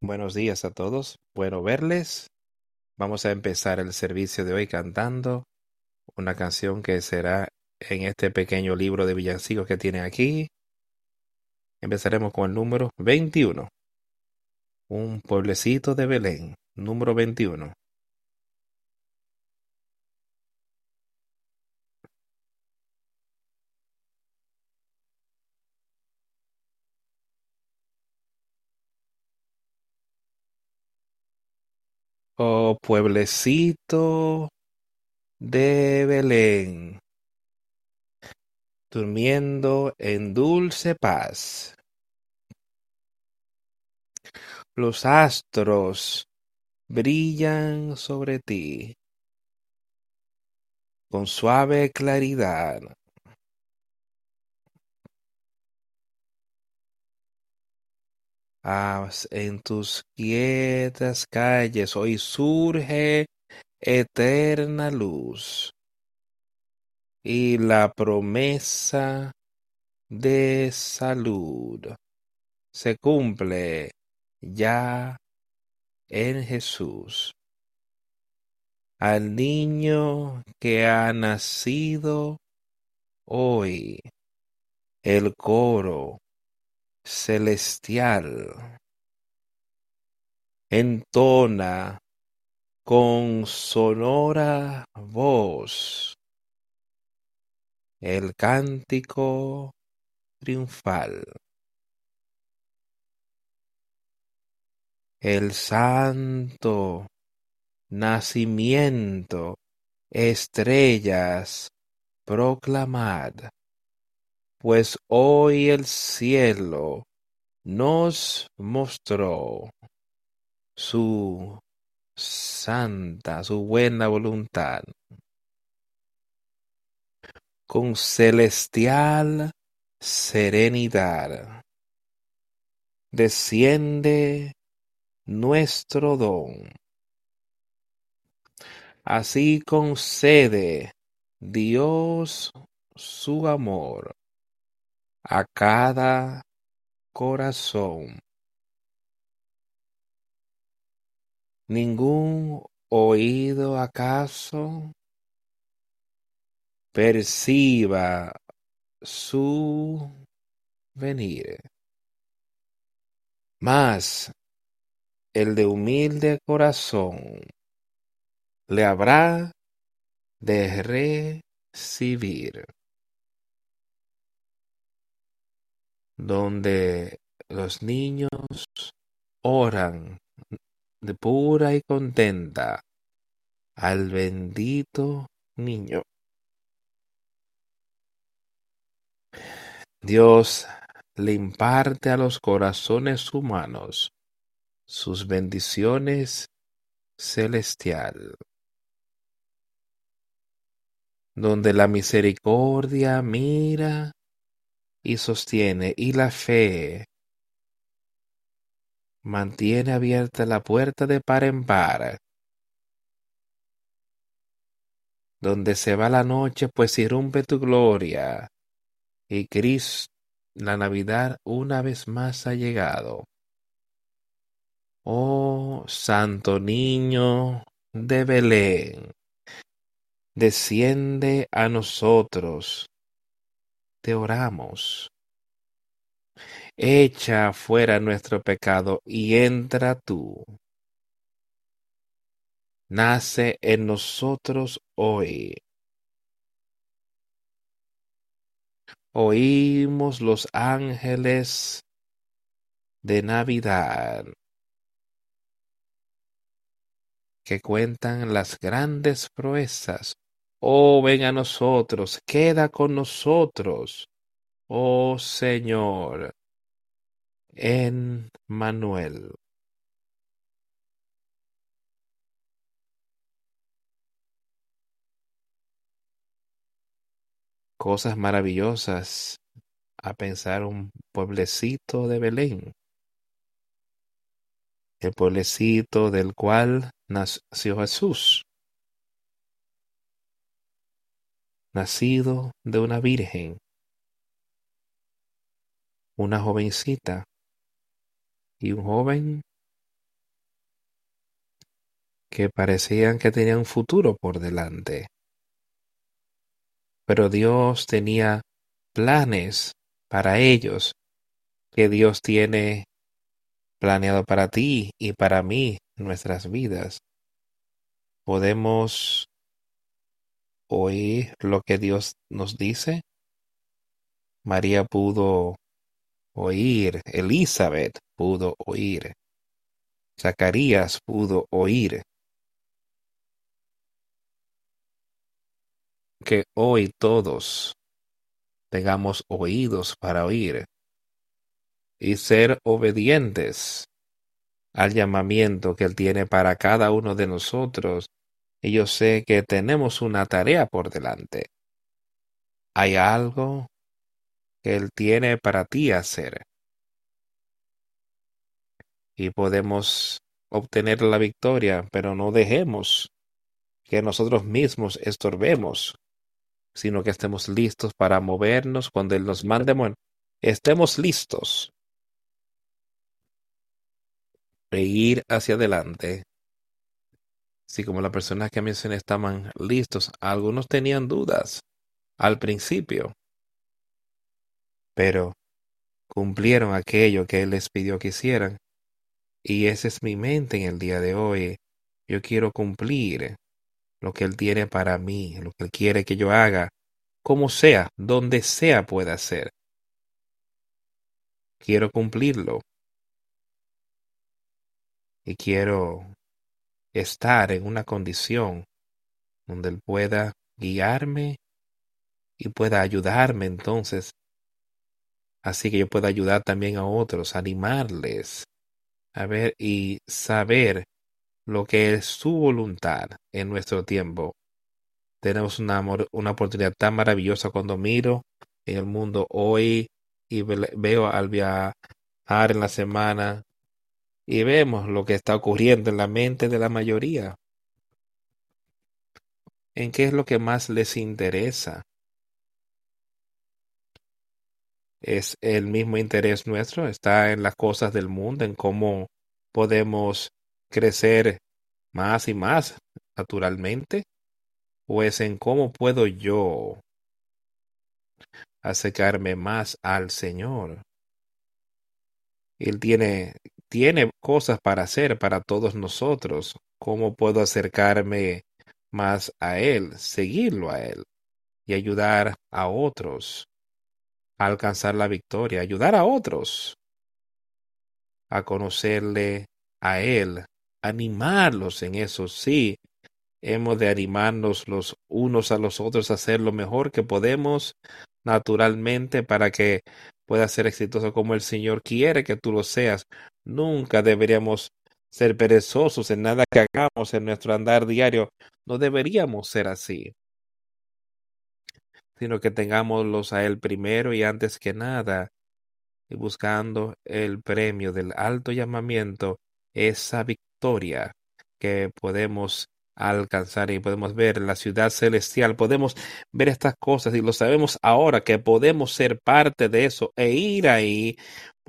Buenos días a todos, bueno verles. Vamos a empezar el servicio de hoy cantando una canción que será en este pequeño libro de villancicos que tiene aquí. Empezaremos con el número 21. Un pueblecito de Belén, número 21. Oh pueblecito de Belén, durmiendo en dulce paz. Los astros brillan sobre ti con suave claridad. En tus quietas calles hoy surge eterna luz y la promesa de salud se cumple ya en Jesús. Al niño que ha nacido hoy, el coro celestial. Entona con sonora voz el cántico triunfal. El santo nacimiento, estrellas, proclamad pues hoy el cielo nos mostró su santa, su buena voluntad. Con celestial serenidad desciende nuestro don. Así concede Dios su amor a cada corazón. Ningún oído acaso perciba su venir. Mas el de humilde corazón le habrá de recibir. Donde los niños oran de pura y contenta al bendito niño. Dios le imparte a los corazones humanos sus bendiciones celestial, donde la misericordia mira y sostiene, y la fe mantiene abierta la puerta de par en par. Donde se va la noche, pues irrumpe tu gloria, y Cristo, la Navidad una vez más ha llegado. Oh Santo Niño de Belén, desciende a nosotros te oramos. Echa fuera nuestro pecado y entra tú. Nace en nosotros hoy. Oímos los ángeles de Navidad que cuentan las grandes proezas Oh, ven a nosotros, queda con nosotros, oh Señor, en Manuel. Cosas maravillosas a pensar un pueblecito de Belén, el pueblecito del cual nació Jesús. Nacido de una virgen, una jovencita y un joven que parecían que tenían un futuro por delante. Pero Dios tenía planes para ellos que Dios tiene planeado para ti y para mí nuestras vidas. Podemos oír lo que Dios nos dice. María pudo oír, Elizabeth pudo oír, Zacarías pudo oír. Que hoy todos tengamos oídos para oír y ser obedientes al llamamiento que Él tiene para cada uno de nosotros. Y yo sé que tenemos una tarea por delante. Hay algo que Él tiene para ti hacer. Y podemos obtener la victoria, pero no dejemos que nosotros mismos estorbemos, sino que estemos listos para movernos cuando Él nos mande. estemos listos e ir hacia adelante. Si como las personas que mencioné estaban listos, algunos tenían dudas al principio, pero cumplieron aquello que Él les pidió que hicieran. Y esa es mi mente en el día de hoy. Yo quiero cumplir lo que Él tiene para mí, lo que Él quiere que yo haga, como sea, donde sea pueda ser. Quiero cumplirlo y quiero estar en una condición donde Él pueda guiarme y pueda ayudarme entonces. Así que yo pueda ayudar también a otros, animarles a ver y saber lo que es su voluntad en nuestro tiempo. Tenemos una, una oportunidad tan maravillosa cuando miro en el mundo hoy y veo al viajar en la semana y vemos lo que está ocurriendo en la mente de la mayoría. ¿En qué es lo que más les interesa? ¿Es el mismo interés nuestro? ¿Está en las cosas del mundo, en cómo podemos crecer más y más naturalmente? ¿O es en cómo puedo yo acercarme más al Señor? Él tiene tiene cosas para hacer para todos nosotros. ¿Cómo puedo acercarme más a Él, seguirlo a Él y ayudar a otros a alcanzar la victoria, ayudar a otros a conocerle a Él, animarlos en eso, sí. Hemos de animarnos los unos a los otros a hacer lo mejor que podemos naturalmente para que pueda ser exitoso como el Señor quiere que tú lo seas, Nunca deberíamos ser perezosos en nada que hagamos en nuestro andar diario. No deberíamos ser así, sino que tengámoslos a Él primero y antes que nada, y buscando el premio del alto llamamiento, esa victoria que podemos alcanzar y podemos ver la ciudad celestial, podemos ver estas cosas y lo sabemos ahora que podemos ser parte de eso e ir ahí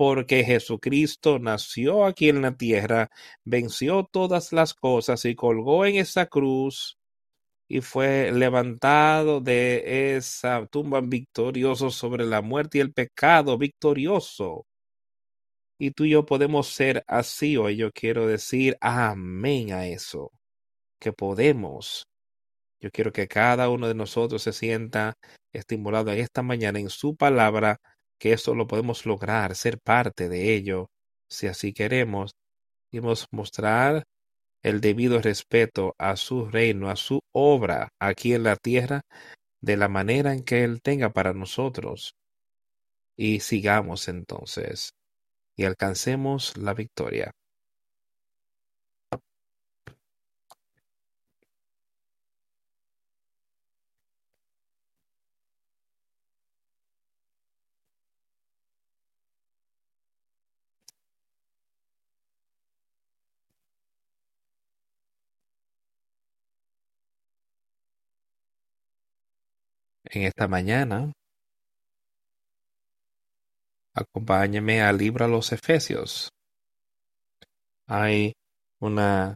porque Jesucristo nació aquí en la tierra, venció todas las cosas y colgó en esa cruz y fue levantado de esa tumba victorioso sobre la muerte y el pecado victorioso. Y tú y yo podemos ser así hoy. Yo quiero decir amén a eso, que podemos. Yo quiero que cada uno de nosotros se sienta estimulado en esta mañana en su palabra que eso lo podemos lograr, ser parte de ello, si así queremos, y mostrar el debido respeto a su reino, a su obra aquí en la tierra, de la manera en que Él tenga para nosotros. Y sigamos entonces y alcancemos la victoria. En esta mañana. Acompáñeme al libro a los Efesios. Hay una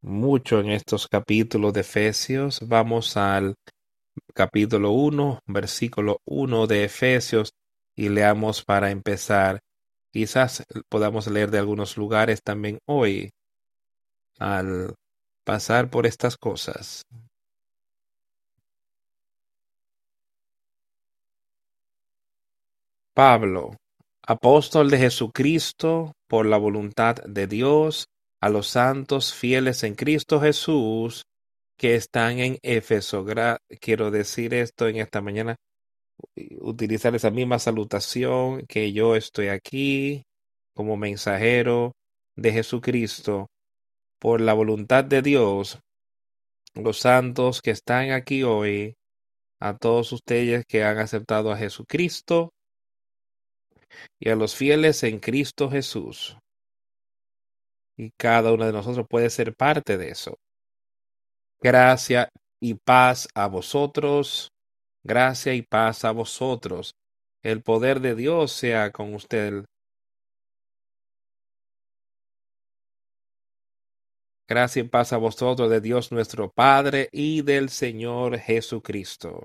mucho en estos capítulos de Efesios. Vamos al capítulo 1, versículo 1 de Efesios y leamos para empezar. Quizás podamos leer de algunos lugares también hoy al pasar por estas cosas. Pablo, apóstol de Jesucristo, por la voluntad de Dios, a los santos fieles en Cristo Jesús que están en Éfeso. Quiero decir esto en esta mañana, utilizar esa misma salutación que yo estoy aquí como mensajero de Jesucristo por la voluntad de Dios, los santos que están aquí hoy, a todos ustedes que han aceptado a Jesucristo y a los fieles en Cristo Jesús. Y cada uno de nosotros puede ser parte de eso. Gracia y paz a vosotros. Gracia y paz a vosotros. El poder de Dios sea con usted. Gracia y paz a vosotros de Dios nuestro Padre y del Señor Jesucristo.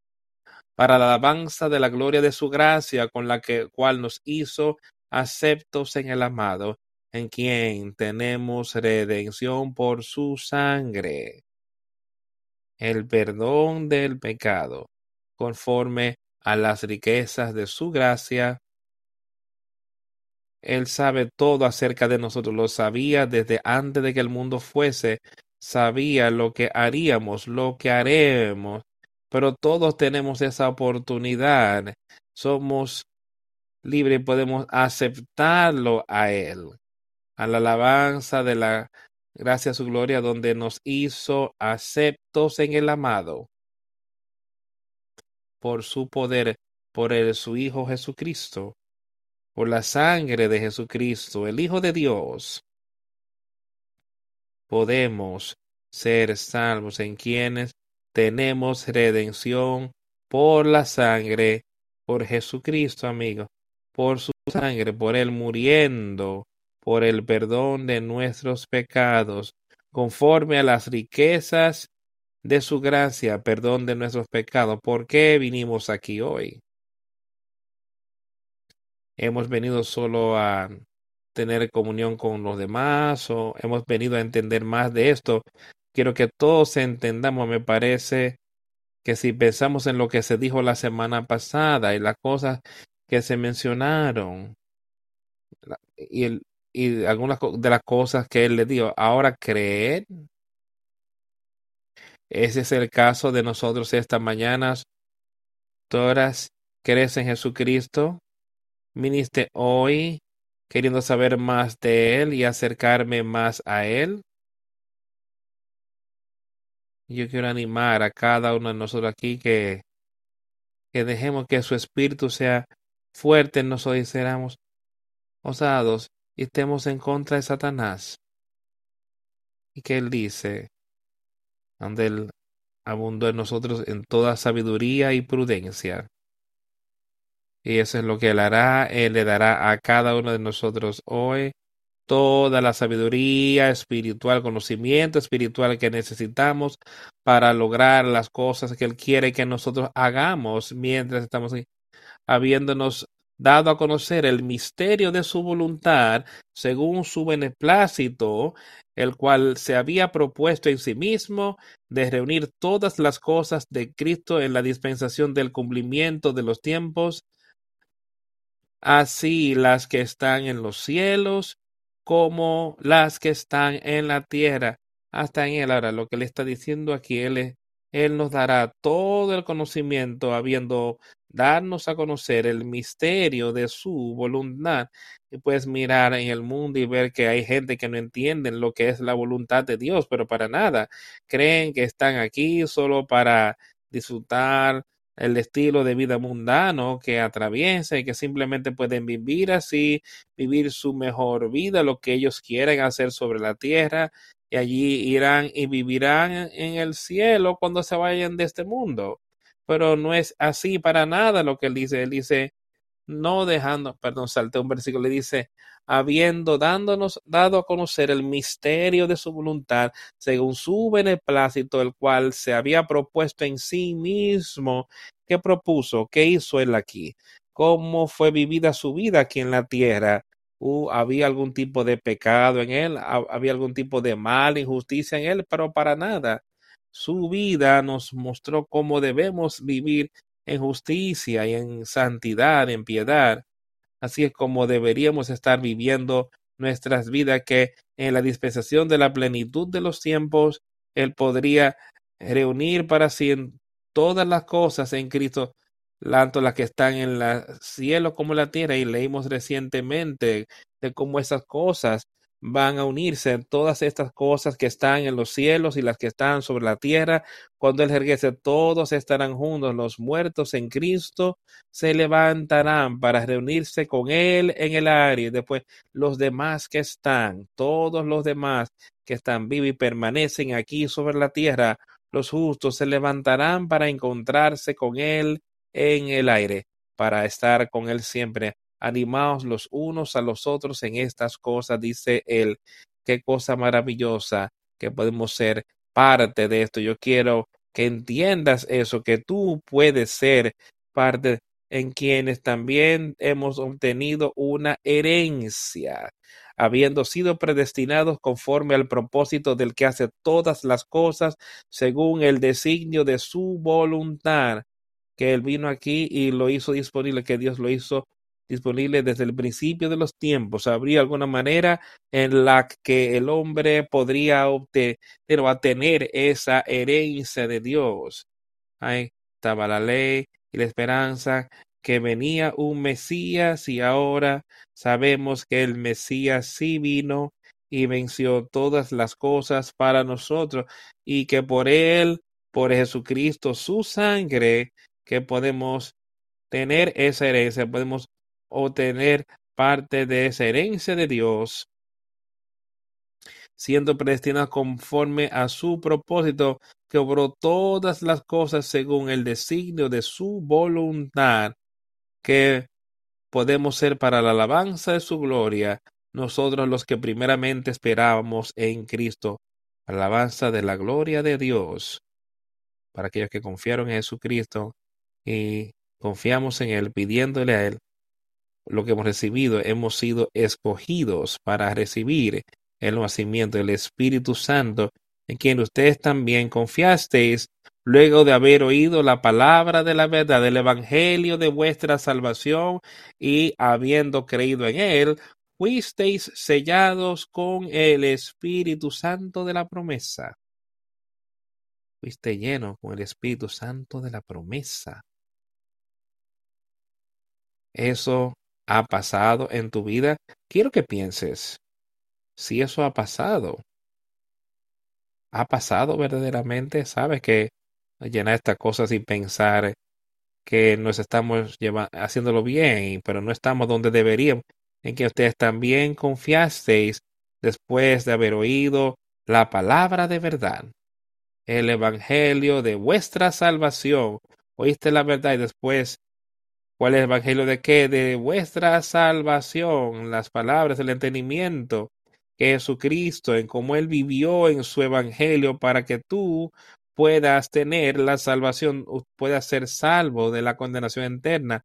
para la alabanza de la gloria de su gracia, con la que, cual nos hizo aceptos en el amado, en quien tenemos redención por su sangre, el perdón del pecado, conforme a las riquezas de su gracia. Él sabe todo acerca de nosotros, lo sabía desde antes de que el mundo fuese, sabía lo que haríamos, lo que haremos, pero todos tenemos esa oportunidad. Somos libres y podemos aceptarlo a Él, a la alabanza de la gracia su gloria, donde nos hizo aceptos en el amado, por su poder, por el, su Hijo Jesucristo, por la sangre de Jesucristo, el Hijo de Dios. Podemos ser salvos en quienes tenemos redención por la sangre, por Jesucristo, amigo, por su sangre, por él muriendo, por el perdón de nuestros pecados, conforme a las riquezas de su gracia, perdón de nuestros pecados. ¿Por qué vinimos aquí hoy? Hemos venido solo a tener comunión con los demás o hemos venido a entender más de esto quiero que todos entendamos, me parece que si pensamos en lo que se dijo la semana pasada y las cosas que se mencionaron y, el, y algunas de las cosas que él le dio, ahora creer. Ese es el caso de nosotros esta mañana. Todas crees en Jesucristo. Viniste hoy queriendo saber más de Él y acercarme más a Él. Yo quiero animar a cada uno de nosotros aquí que, que dejemos que su espíritu sea fuerte en nosotros y seamos osados y estemos en contra de Satanás. Y que Él dice, donde Él abundó en nosotros en toda sabiduría y prudencia. Y eso es lo que Él hará. Él le dará a cada uno de nosotros hoy toda la sabiduría espiritual, conocimiento espiritual que necesitamos para lograr las cosas que Él quiere que nosotros hagamos mientras estamos aquí, habiéndonos dado a conocer el misterio de su voluntad según su beneplácito, el cual se había propuesto en sí mismo de reunir todas las cosas de Cristo en la dispensación del cumplimiento de los tiempos, así las que están en los cielos como las que están en la tierra. Hasta en él. Ahora, lo que le está diciendo aquí, él, él nos dará todo el conocimiento, habiendo darnos a conocer el misterio de su voluntad. Y puedes mirar en el mundo y ver que hay gente que no entienden lo que es la voluntad de Dios, pero para nada. Creen que están aquí solo para disfrutar el estilo de vida mundano que atraviesa y que simplemente pueden vivir así, vivir su mejor vida, lo que ellos quieren hacer sobre la tierra, y allí irán y vivirán en el cielo cuando se vayan de este mundo pero no es así para nada lo que él dice. Él dice, no dejando, perdón, salté un versículo, le dice, habiendo dándonos, dado a conocer el misterio de su voluntad, según su beneplácito, el cual se había propuesto en sí mismo, ¿qué propuso? ¿Qué hizo él aquí? ¿Cómo fue vivida su vida aquí en la tierra? Uh, ¿Había algún tipo de pecado en él? ¿Había algún tipo de mal, injusticia en él? Pero para nada. Su vida nos mostró cómo debemos vivir en justicia y en santidad, en piedad. Así es como deberíamos estar viviendo nuestras vidas que en la dispensación de la plenitud de los tiempos, Él podría reunir para sí en todas las cosas en Cristo, tanto las que están en el cielo como en la tierra. Y leímos recientemente de cómo esas cosas van a unirse todas estas cosas que están en los cielos y las que están sobre la tierra. Cuando Él regrese, todos estarán juntos. Los muertos en Cristo se levantarán para reunirse con Él en el aire. Después los demás que están, todos los demás que están vivos y permanecen aquí sobre la tierra, los justos se levantarán para encontrarse con Él en el aire, para estar con Él siempre animaos los unos a los otros en estas cosas, dice él. Qué cosa maravillosa que podemos ser parte de esto. Yo quiero que entiendas eso, que tú puedes ser parte en quienes también hemos obtenido una herencia, habiendo sido predestinados conforme al propósito del que hace todas las cosas según el designio de su voluntad, que él vino aquí y lo hizo disponible, que Dios lo hizo disponible desde el principio de los tiempos. Habría alguna manera en la que el hombre podría obtener o tener esa herencia de Dios. Ahí estaba la ley y la esperanza que venía un Mesías y ahora sabemos que el Mesías sí vino y venció todas las cosas para nosotros y que por él, por Jesucristo, su sangre, que podemos tener esa herencia, podemos o tener parte de esa herencia de Dios, siendo predestinado conforme a su propósito, que obró todas las cosas según el designio de su voluntad, que podemos ser para la alabanza de su gloria, nosotros los que primeramente esperábamos en Cristo, alabanza de la gloria de Dios, para aquellos que confiaron en Jesucristo y confiamos en Él, pidiéndole a Él lo que hemos recibido, hemos sido escogidos para recibir el nacimiento del Espíritu Santo, en quien ustedes también confiasteis luego de haber oído la palabra de la verdad del Evangelio de vuestra salvación y habiendo creído en él, fuisteis sellados con el Espíritu Santo de la promesa. Fuiste lleno con el Espíritu Santo de la promesa. Eso ha pasado en tu vida, quiero que pienses si eso ha pasado. ¿Ha pasado verdaderamente? ¿Sabes que llenar estas cosas y pensar que nos estamos haciéndolo bien, pero no estamos donde deberíamos? En que ustedes también confiasteis después de haber oído la palabra de verdad, el evangelio de vuestra salvación. Oíste la verdad y después ¿Cuál es el evangelio de qué? De vuestra salvación, las palabras, el entendimiento que Jesucristo, en cómo Él vivió en su evangelio para que tú puedas tener la salvación, puedas ser salvo de la condenación eterna.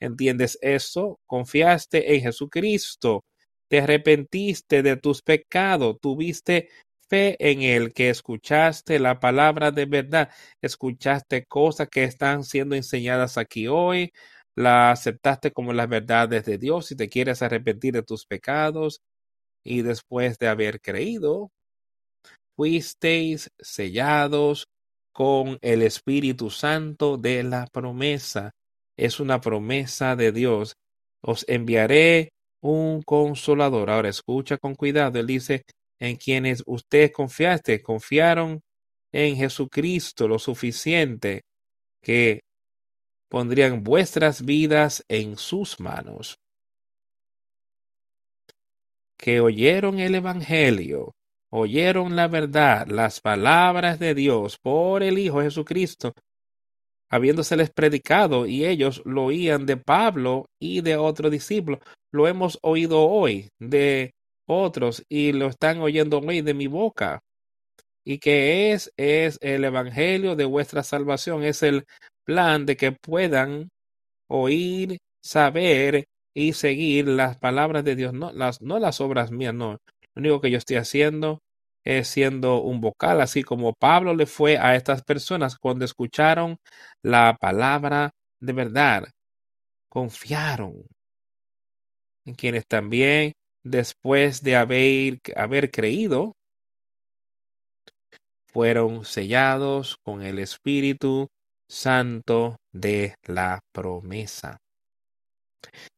¿Entiendes eso? Confiaste en Jesucristo, te arrepentiste de tus pecados, tuviste fe en Él, que escuchaste la palabra de verdad, escuchaste cosas que están siendo enseñadas aquí hoy, la aceptaste como las verdades de Dios y te quieres arrepentir de tus pecados y después de haber creído, fuisteis sellados con el Espíritu Santo de la promesa. es una promesa de Dios. Os enviaré un consolador. Ahora escucha con cuidado. Él dice, en quienes ustedes confiaste, confiaron en Jesucristo lo suficiente que pondrían vuestras vidas en sus manos. Que oyeron el Evangelio, oyeron la verdad, las palabras de Dios por el Hijo Jesucristo, habiéndoseles predicado, y ellos lo oían de Pablo y de otro discípulo. Lo hemos oído hoy de otros y lo están oyendo hoy de mi boca. Y que es, es el evangelio de vuestra salvación, es el plan de que puedan oír, saber y seguir las palabras de Dios, no las, no las obras mías, no. Lo único que yo estoy haciendo es siendo un vocal, así como Pablo le fue a estas personas cuando escucharon la palabra de verdad. Confiaron en quienes también después de haber, haber creído, fueron sellados con el Espíritu Santo de la promesa.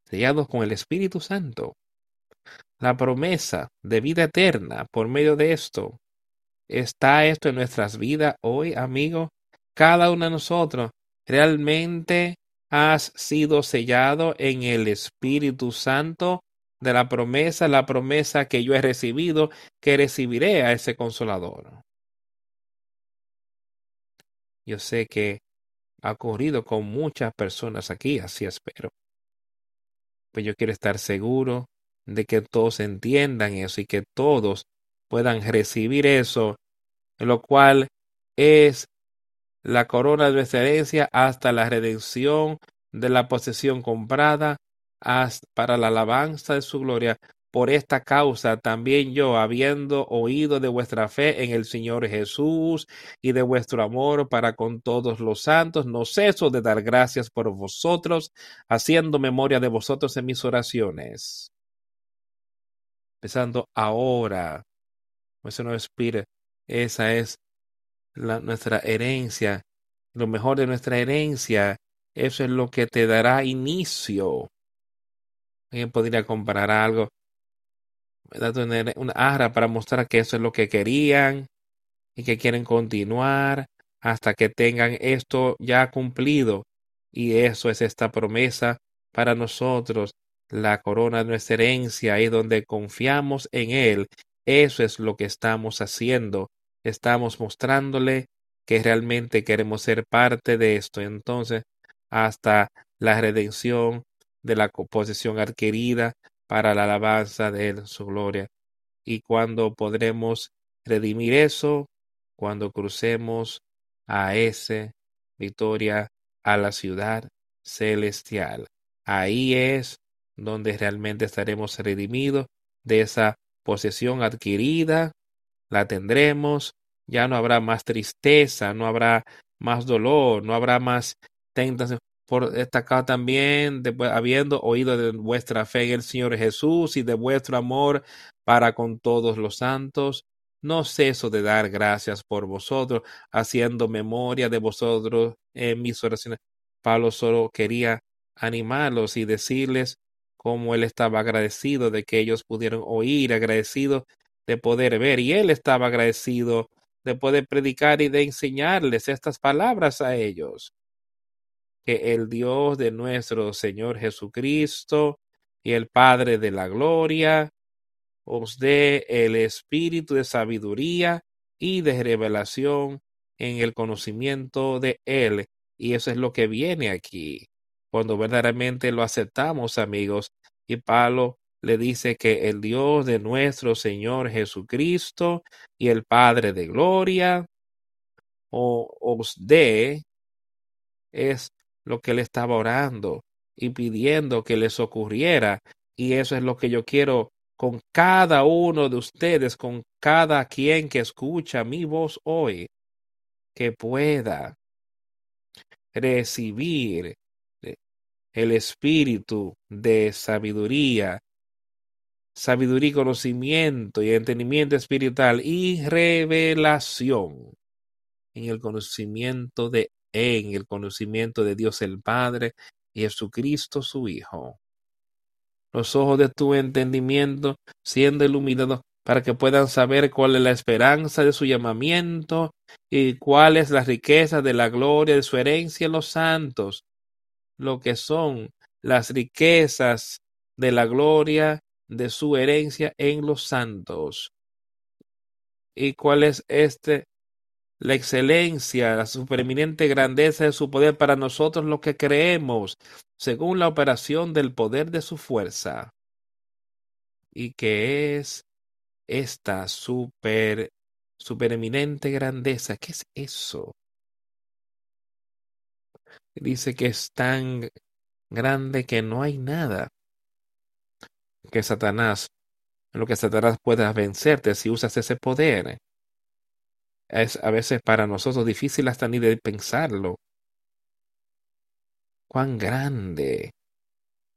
Sellados con el Espíritu Santo. La promesa de vida eterna por medio de esto. ¿Está esto en nuestras vidas hoy, amigo? Cada uno de nosotros realmente has sido sellado en el Espíritu Santo de la promesa, la promesa que yo he recibido, que recibiré a ese consolador. Yo sé que ha ocurrido con muchas personas aquí, así espero. Pues yo quiero estar seguro de que todos entiendan eso y que todos puedan recibir eso, lo cual es la corona de nuestra herencia hasta la redención de la posesión comprada para la alabanza de su gloria. Por esta causa también yo, habiendo oído de vuestra fe en el Señor Jesús y de vuestro amor para con todos los santos, no ceso de dar gracias por vosotros, haciendo memoria de vosotros en mis oraciones. Empezando ahora, eso no espíritu, esa es la, nuestra herencia, lo mejor de nuestra herencia, eso es lo que te dará inicio Alguien podría comparar algo, tener una arra para mostrar que eso es lo que querían y que quieren continuar hasta que tengan esto ya cumplido. Y eso es esta promesa para nosotros, la corona de nuestra herencia, ahí donde confiamos en Él. Eso es lo que estamos haciendo. Estamos mostrándole que realmente queremos ser parte de esto. Entonces, hasta la redención de la posesión adquirida para la alabanza de su gloria. Y cuando podremos redimir eso, cuando crucemos a ese victoria a la ciudad celestial. Ahí es donde realmente estaremos redimidos de esa posesión adquirida, la tendremos, ya no habrá más tristeza, no habrá más dolor, no habrá más tentación, por destacar también, habiendo oído de vuestra fe en el Señor Jesús y de vuestro amor para con todos los santos, no ceso de dar gracias por vosotros, haciendo memoria de vosotros en mis oraciones. Pablo solo quería animarlos y decirles cómo él estaba agradecido de que ellos pudieran oír, agradecido de poder ver, y él estaba agradecido de poder predicar y de enseñarles estas palabras a ellos que el Dios de nuestro Señor Jesucristo y el Padre de la Gloria os dé el espíritu de sabiduría y de revelación en el conocimiento de Él. Y eso es lo que viene aquí, cuando verdaderamente lo aceptamos, amigos. Y Pablo le dice que el Dios de nuestro Señor Jesucristo y el Padre de Gloria os dé es lo que él estaba orando y pidiendo que les ocurriera. Y eso es lo que yo quiero con cada uno de ustedes, con cada quien que escucha mi voz hoy, que pueda recibir el espíritu de sabiduría, sabiduría, conocimiento y entendimiento espiritual y revelación en el conocimiento de en el conocimiento de Dios el Padre y Jesucristo su Hijo. Los ojos de tu entendimiento siendo iluminados para que puedan saber cuál es la esperanza de su llamamiento y cuál es la riqueza de la gloria de su herencia en los santos, lo que son las riquezas de la gloria de su herencia en los santos. ¿Y cuál es este? La excelencia, la supereminente grandeza de su poder para nosotros los que creemos, según la operación del poder de su fuerza. Y que es esta super, supereminente grandeza. ¿Qué es eso? Dice que es tan grande que no hay nada que Satanás, lo que Satanás pueda vencerte si usas ese poder. Es a veces para nosotros difícil hasta ni de pensarlo. Cuán grande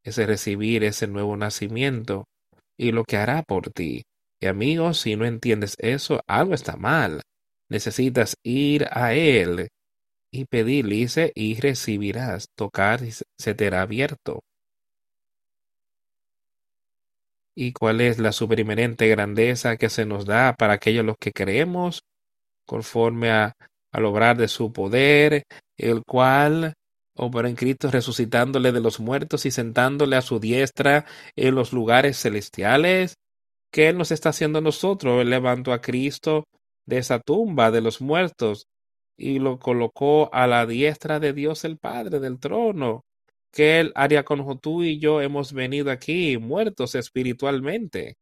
es recibir ese nuevo nacimiento y lo que hará por ti. Y amigos, si no entiendes eso, algo está mal. Necesitas ir a Él y pedirle y recibirás. Tocar y se te hará abierto. ¿Y cuál es la superimerente grandeza que se nos da para aquellos los que creemos, conforme a, al obrar de su poder, el cual obra en Cristo resucitándole de los muertos y sentándole a su diestra en los lugares celestiales? ¿Qué Él nos está haciendo nosotros? Él levantó a Cristo de esa tumba de los muertos y lo colocó a la diestra de Dios el Padre del trono. ¿Qué Él haría con tú y yo hemos venido aquí muertos espiritualmente?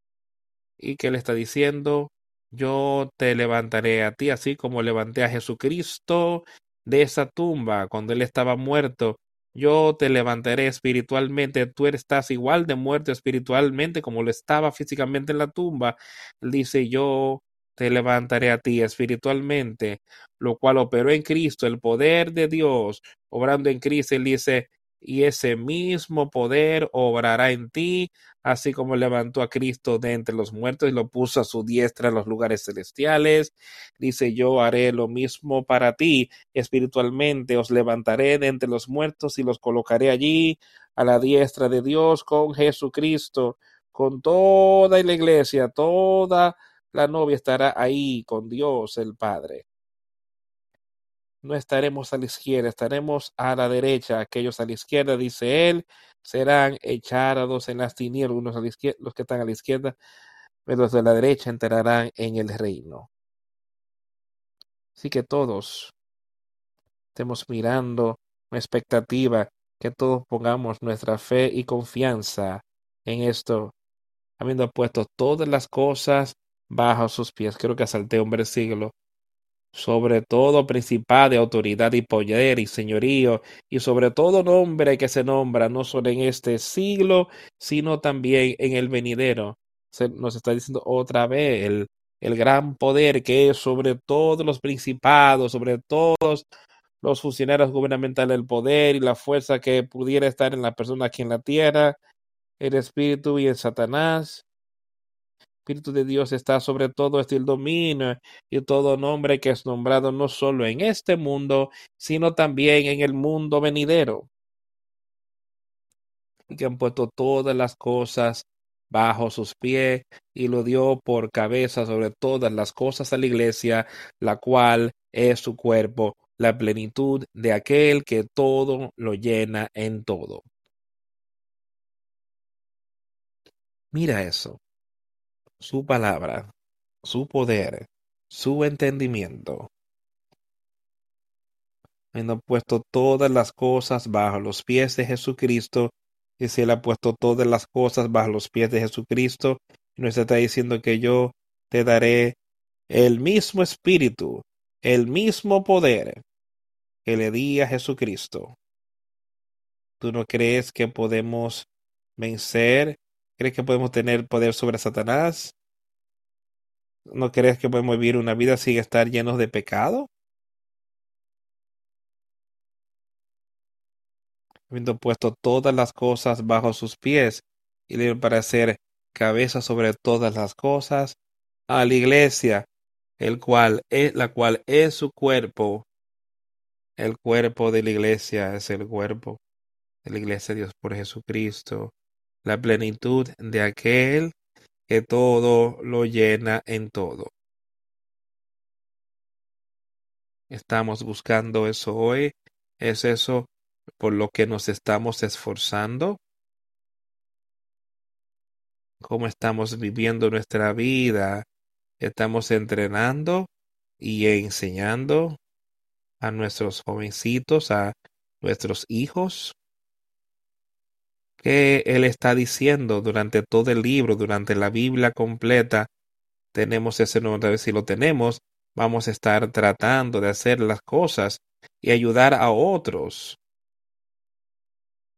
Y que Él está diciendo, yo te levantaré a ti así como levanté a Jesucristo de esa tumba cuando Él estaba muerto yo te levantaré espiritualmente, tú estás igual de muerto espiritualmente como lo estaba físicamente en la tumba. Él dice, yo te levantaré a ti espiritualmente, lo cual operó en Cristo, el poder de Dios, obrando en Cristo. Él dice, y ese mismo poder obrará en ti, así como levantó a Cristo de entre los muertos y lo puso a su diestra en los lugares celestiales. Dice, yo haré lo mismo para ti espiritualmente, os levantaré de entre los muertos y los colocaré allí a la diestra de Dios con Jesucristo, con toda la iglesia, toda la novia estará ahí con Dios el Padre no estaremos a la izquierda, estaremos a la derecha. Aquellos a la izquierda, dice él, serán echados en las tinieblas, a la los que están a la izquierda, pero los de la derecha entrarán en el reino. Así que todos estemos mirando una expectativa, que todos pongamos nuestra fe y confianza en esto, habiendo puesto todas las cosas bajo sus pies. Creo que salté un versículo sobre todo principal de autoridad y poder y señorío, y sobre todo nombre que se nombra no solo en este siglo, sino también en el venidero. Se nos está diciendo otra vez el, gran poder que es sobre todos los principados, sobre todos los funcionarios gubernamentales del poder y la fuerza que pudiera estar en la persona aquí en la tierra, el espíritu y el Satanás, Espíritu de Dios está sobre todo este dominio y todo nombre que es nombrado no solo en este mundo, sino también en el mundo venidero. Que han puesto todas las cosas bajo sus pies y lo dio por cabeza sobre todas las cosas a la iglesia, la cual es su cuerpo, la plenitud de aquel que todo lo llena en todo. Mira eso su palabra, su poder, su entendimiento. Habiendo puesto todas las cosas bajo los pies de Jesucristo, y si Él ha puesto todas las cosas bajo los pies de Jesucristo, nos está diciendo que yo te daré el mismo espíritu, el mismo poder que le di a Jesucristo. ¿Tú no crees que podemos vencer ¿Crees que podemos tener poder sobre Satanás? ¿No crees que podemos vivir una vida sin estar llenos de pecado? Habiendo puesto todas las cosas bajo sus pies y le para ser cabeza sobre todas las cosas a la iglesia, el cual es la cual es su cuerpo. El cuerpo de la iglesia es el cuerpo de la iglesia de Dios por Jesucristo, la plenitud de aquel que todo lo llena en todo. Estamos buscando eso hoy. ¿Es eso por lo que nos estamos esforzando? ¿Cómo estamos viviendo nuestra vida? ¿Estamos entrenando y enseñando a nuestros jovencitos, a nuestros hijos? ¿Qué Él está diciendo durante todo el libro, durante la Biblia completa? Tenemos ese nombre, si lo tenemos, vamos a estar tratando de hacer las cosas y ayudar a otros,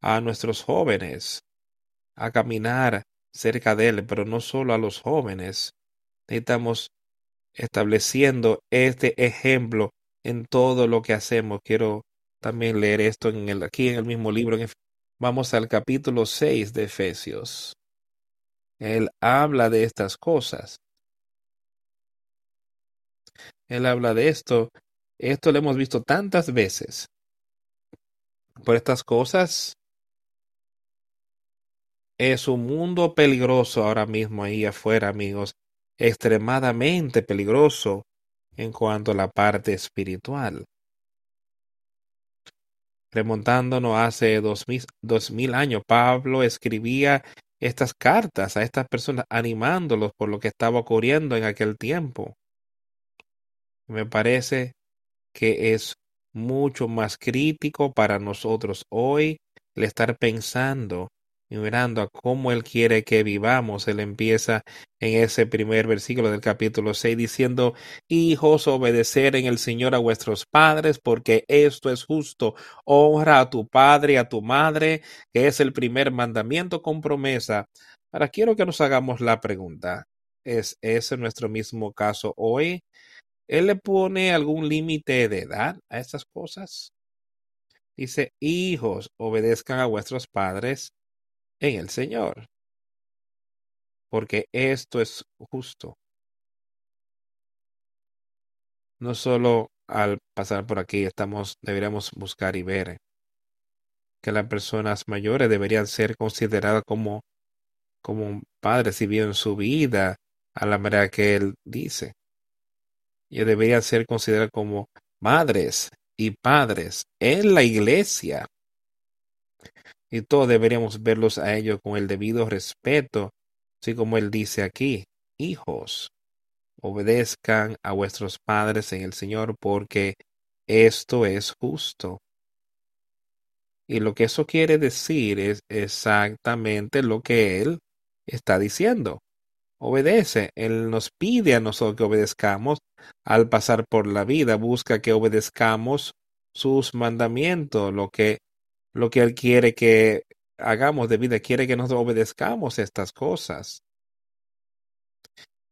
a nuestros jóvenes, a caminar cerca de Él, pero no solo a los jóvenes. Necesitamos estableciendo este ejemplo en todo lo que hacemos. Quiero también leer esto en el, aquí en el mismo libro. Vamos al capítulo 6 de Efesios. Él habla de estas cosas. Él habla de esto. Esto lo hemos visto tantas veces. Por estas cosas es un mundo peligroso ahora mismo ahí afuera, amigos. Extremadamente peligroso en cuanto a la parte espiritual. Remontándonos hace dos mil, dos mil años, Pablo escribía estas cartas a estas personas animándolos por lo que estaba ocurriendo en aquel tiempo. Me parece que es mucho más crítico para nosotros hoy el estar pensando y mirando a cómo Él quiere que vivamos. Él empieza en ese primer versículo del capítulo 6 diciendo, Hijos, obedecer en el Señor a vuestros padres, porque esto es justo. Honra a tu padre y a tu madre, que es el primer mandamiento con promesa. Ahora quiero que nos hagamos la pregunta. ¿Es ese nuestro mismo caso hoy? ¿Él le pone algún límite de edad a estas cosas? Dice, hijos, obedezcan a vuestros padres en el Señor, porque esto es justo. No solo al pasar por aquí estamos deberíamos buscar y ver que las personas mayores deberían ser consideradas como como padres y bien su vida a la manera que él dice y deberían ser considerados como madres y padres en la iglesia. Y todos deberíamos verlos a ellos con el debido respeto, así como él dice aquí, hijos, obedezcan a vuestros padres en el Señor, porque esto es justo. Y lo que eso quiere decir es exactamente lo que él está diciendo obedece. Él nos pide a nosotros que obedezcamos al pasar por la vida, busca que obedezcamos sus mandamientos, lo que, lo que Él quiere que hagamos de vida, quiere que nosotros obedezcamos estas cosas.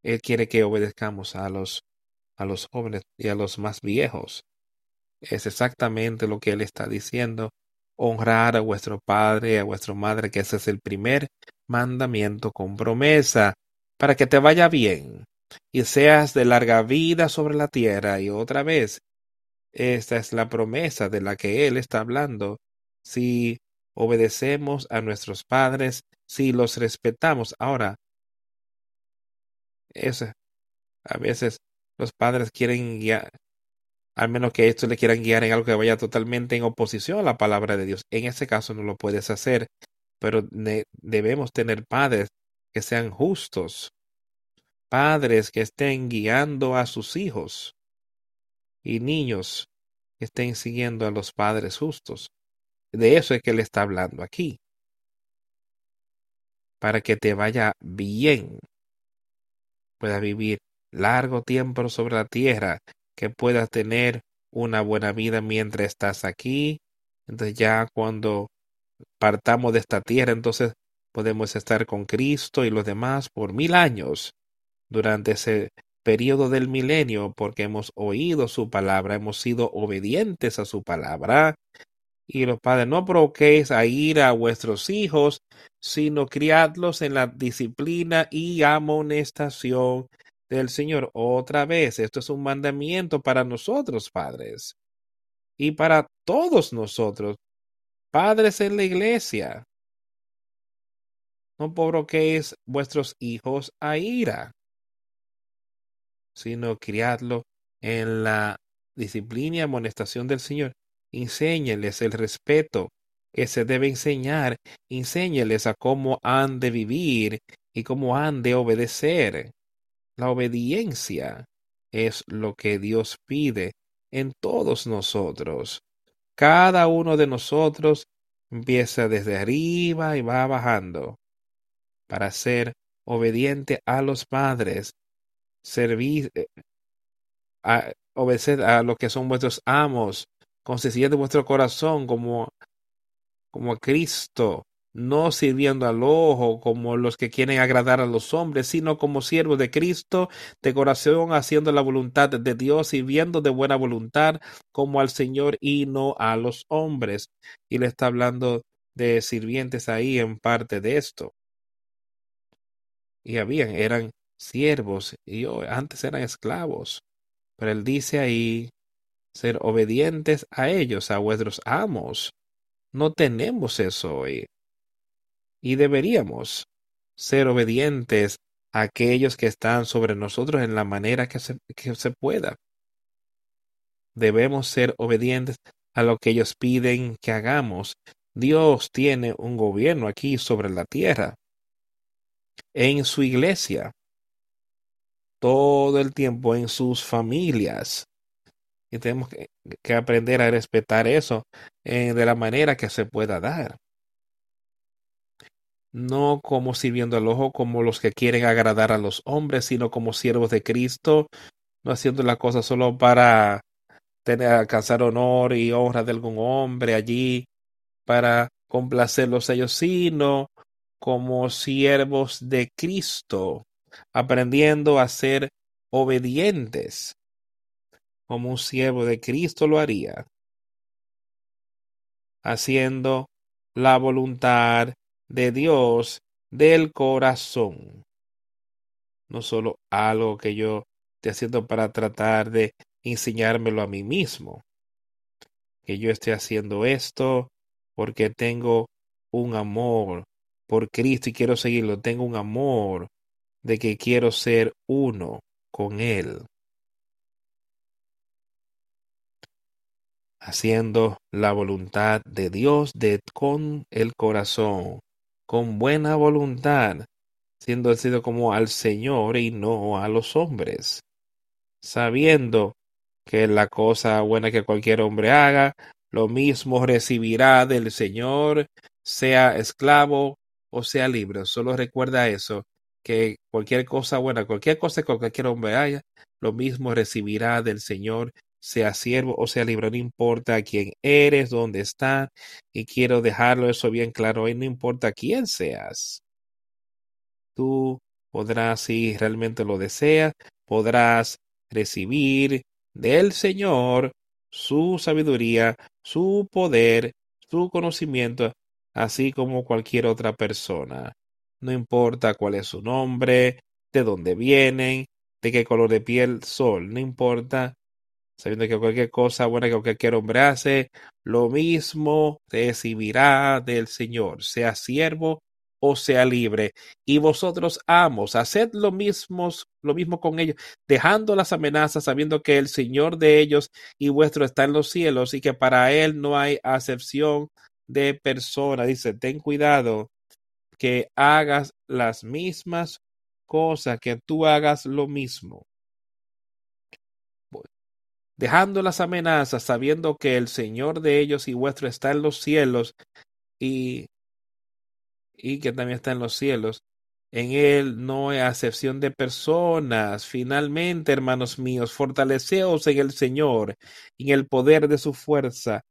Él quiere que obedezcamos a los, a los jóvenes y a los más viejos. Es exactamente lo que Él está diciendo. Honrar a vuestro padre y a vuestra madre, que ese es el primer mandamiento con promesa para que te vaya bien y seas de larga vida sobre la tierra. Y otra vez, esta es la promesa de la que Él está hablando. Si obedecemos a nuestros padres, si los respetamos. Ahora, eso, a veces los padres quieren guiar, al menos que esto le quieran guiar en algo que vaya totalmente en oposición a la palabra de Dios. En ese caso no lo puedes hacer, pero debemos tener padres que sean justos, padres que estén guiando a sus hijos y niños que estén siguiendo a los padres justos. De eso es que él está hablando aquí. Para que te vaya bien, puedas vivir largo tiempo sobre la tierra, que puedas tener una buena vida mientras estás aquí. Entonces ya cuando partamos de esta tierra, entonces podemos estar con Cristo y los demás por mil años durante ese periodo del milenio, porque hemos oído su palabra, hemos sido obedientes a su palabra. Y los padres, no provoquéis a ir a vuestros hijos, sino criadlos en la disciplina y amonestación del Señor. Otra vez, esto es un mandamiento para nosotros, padres, y para todos nosotros, padres en la iglesia. No provoquéis vuestros hijos a ira, sino criadlo en la disciplina y amonestación del Señor. Enséñeles el respeto que se debe enseñar. Enséñeles a cómo han de vivir y cómo han de obedecer. La obediencia es lo que Dios pide en todos nosotros. Cada uno de nosotros empieza desde arriba y va bajando para ser obediente a los padres, servir, eh, a, obedecer a lo que son vuestros amos, con de vuestro corazón como, como a Cristo, no sirviendo al ojo como los que quieren agradar a los hombres, sino como siervos de Cristo, de corazón haciendo la voluntad de Dios, sirviendo de buena voluntad como al Señor y no a los hombres. Y le está hablando de sirvientes ahí en parte de esto. Y habían, eran siervos y antes eran esclavos. Pero él dice ahí, ser obedientes a ellos, a vuestros amos. No tenemos eso hoy y deberíamos ser obedientes a aquellos que están sobre nosotros en la manera que se, que se pueda. Debemos ser obedientes a lo que ellos piden que hagamos. Dios tiene un gobierno aquí sobre la tierra, en su iglesia, todo el tiempo en sus familias. Y tenemos que, que aprender a respetar eso eh, de la manera que se pueda dar. No como sirviendo al ojo como los que quieren agradar a los hombres, sino como siervos de Cristo, no haciendo la cosa solo para tener, alcanzar honor y honra de algún hombre allí, para complacerlos ellos, sino como siervos de Cristo, aprendiendo a ser obedientes, como un siervo de Cristo lo haría, haciendo la voluntad de Dios del corazón. No solo algo que yo esté haciendo para tratar de enseñármelo a mí mismo. Que yo esté haciendo esto porque tengo un amor por Cristo y quiero seguirlo. Tengo un amor de que quiero ser uno con Él. Haciendo la voluntad de Dios de, con el corazón con buena voluntad, siendo sido como al Señor y no a los hombres, sabiendo que la cosa buena que cualquier hombre haga, lo mismo recibirá del Señor, sea esclavo o sea libre. Solo recuerda eso, que cualquier cosa buena, cualquier cosa que cualquier hombre haga, lo mismo recibirá del Señor, sea siervo o sea libre, no importa quién eres, dónde está, y quiero dejarlo eso bien claro hoy, no importa quién seas. Tú podrás, si realmente lo deseas, podrás recibir del Señor su sabiduría, su poder, su conocimiento, así como cualquier otra persona. No importa cuál es su nombre, de dónde vienen, de qué color de piel son, no importa sabiendo que cualquier cosa buena que cualquier hombre hace, lo mismo recibirá del Señor, sea siervo o sea libre. Y vosotros, amos, haced lo mismo, lo mismo con ellos, dejando las amenazas, sabiendo que el Señor de ellos y vuestro está en los cielos y que para él no hay acepción de persona. Dice, ten cuidado que hagas las mismas cosas, que tú hagas lo mismo dejando las amenazas, sabiendo que el Señor de ellos y vuestro está en los cielos y, y que también está en los cielos. En Él no hay acepción de personas. Finalmente, hermanos míos, fortaleceos en el Señor, en el poder de su fuerza.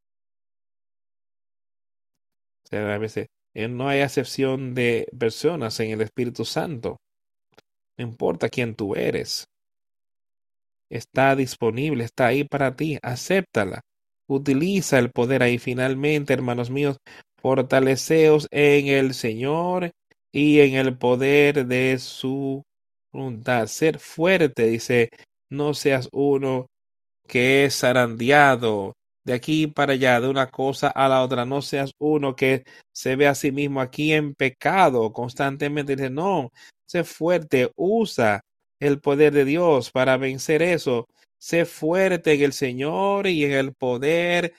a veces no hay acepción de personas en el Espíritu Santo. No importa quién tú eres está disponible, está ahí para ti, acéptala. Utiliza el poder ahí finalmente, hermanos míos, fortaleceos en el Señor y en el poder de su voluntad. Ser fuerte, dice, no seas uno que es zarandeado, de aquí para allá, de una cosa a la otra. No seas uno que se ve a sí mismo aquí en pecado constantemente. Dice, no, sé fuerte, usa el poder de Dios para vencer eso. Sé fuerte en el Señor y en el poder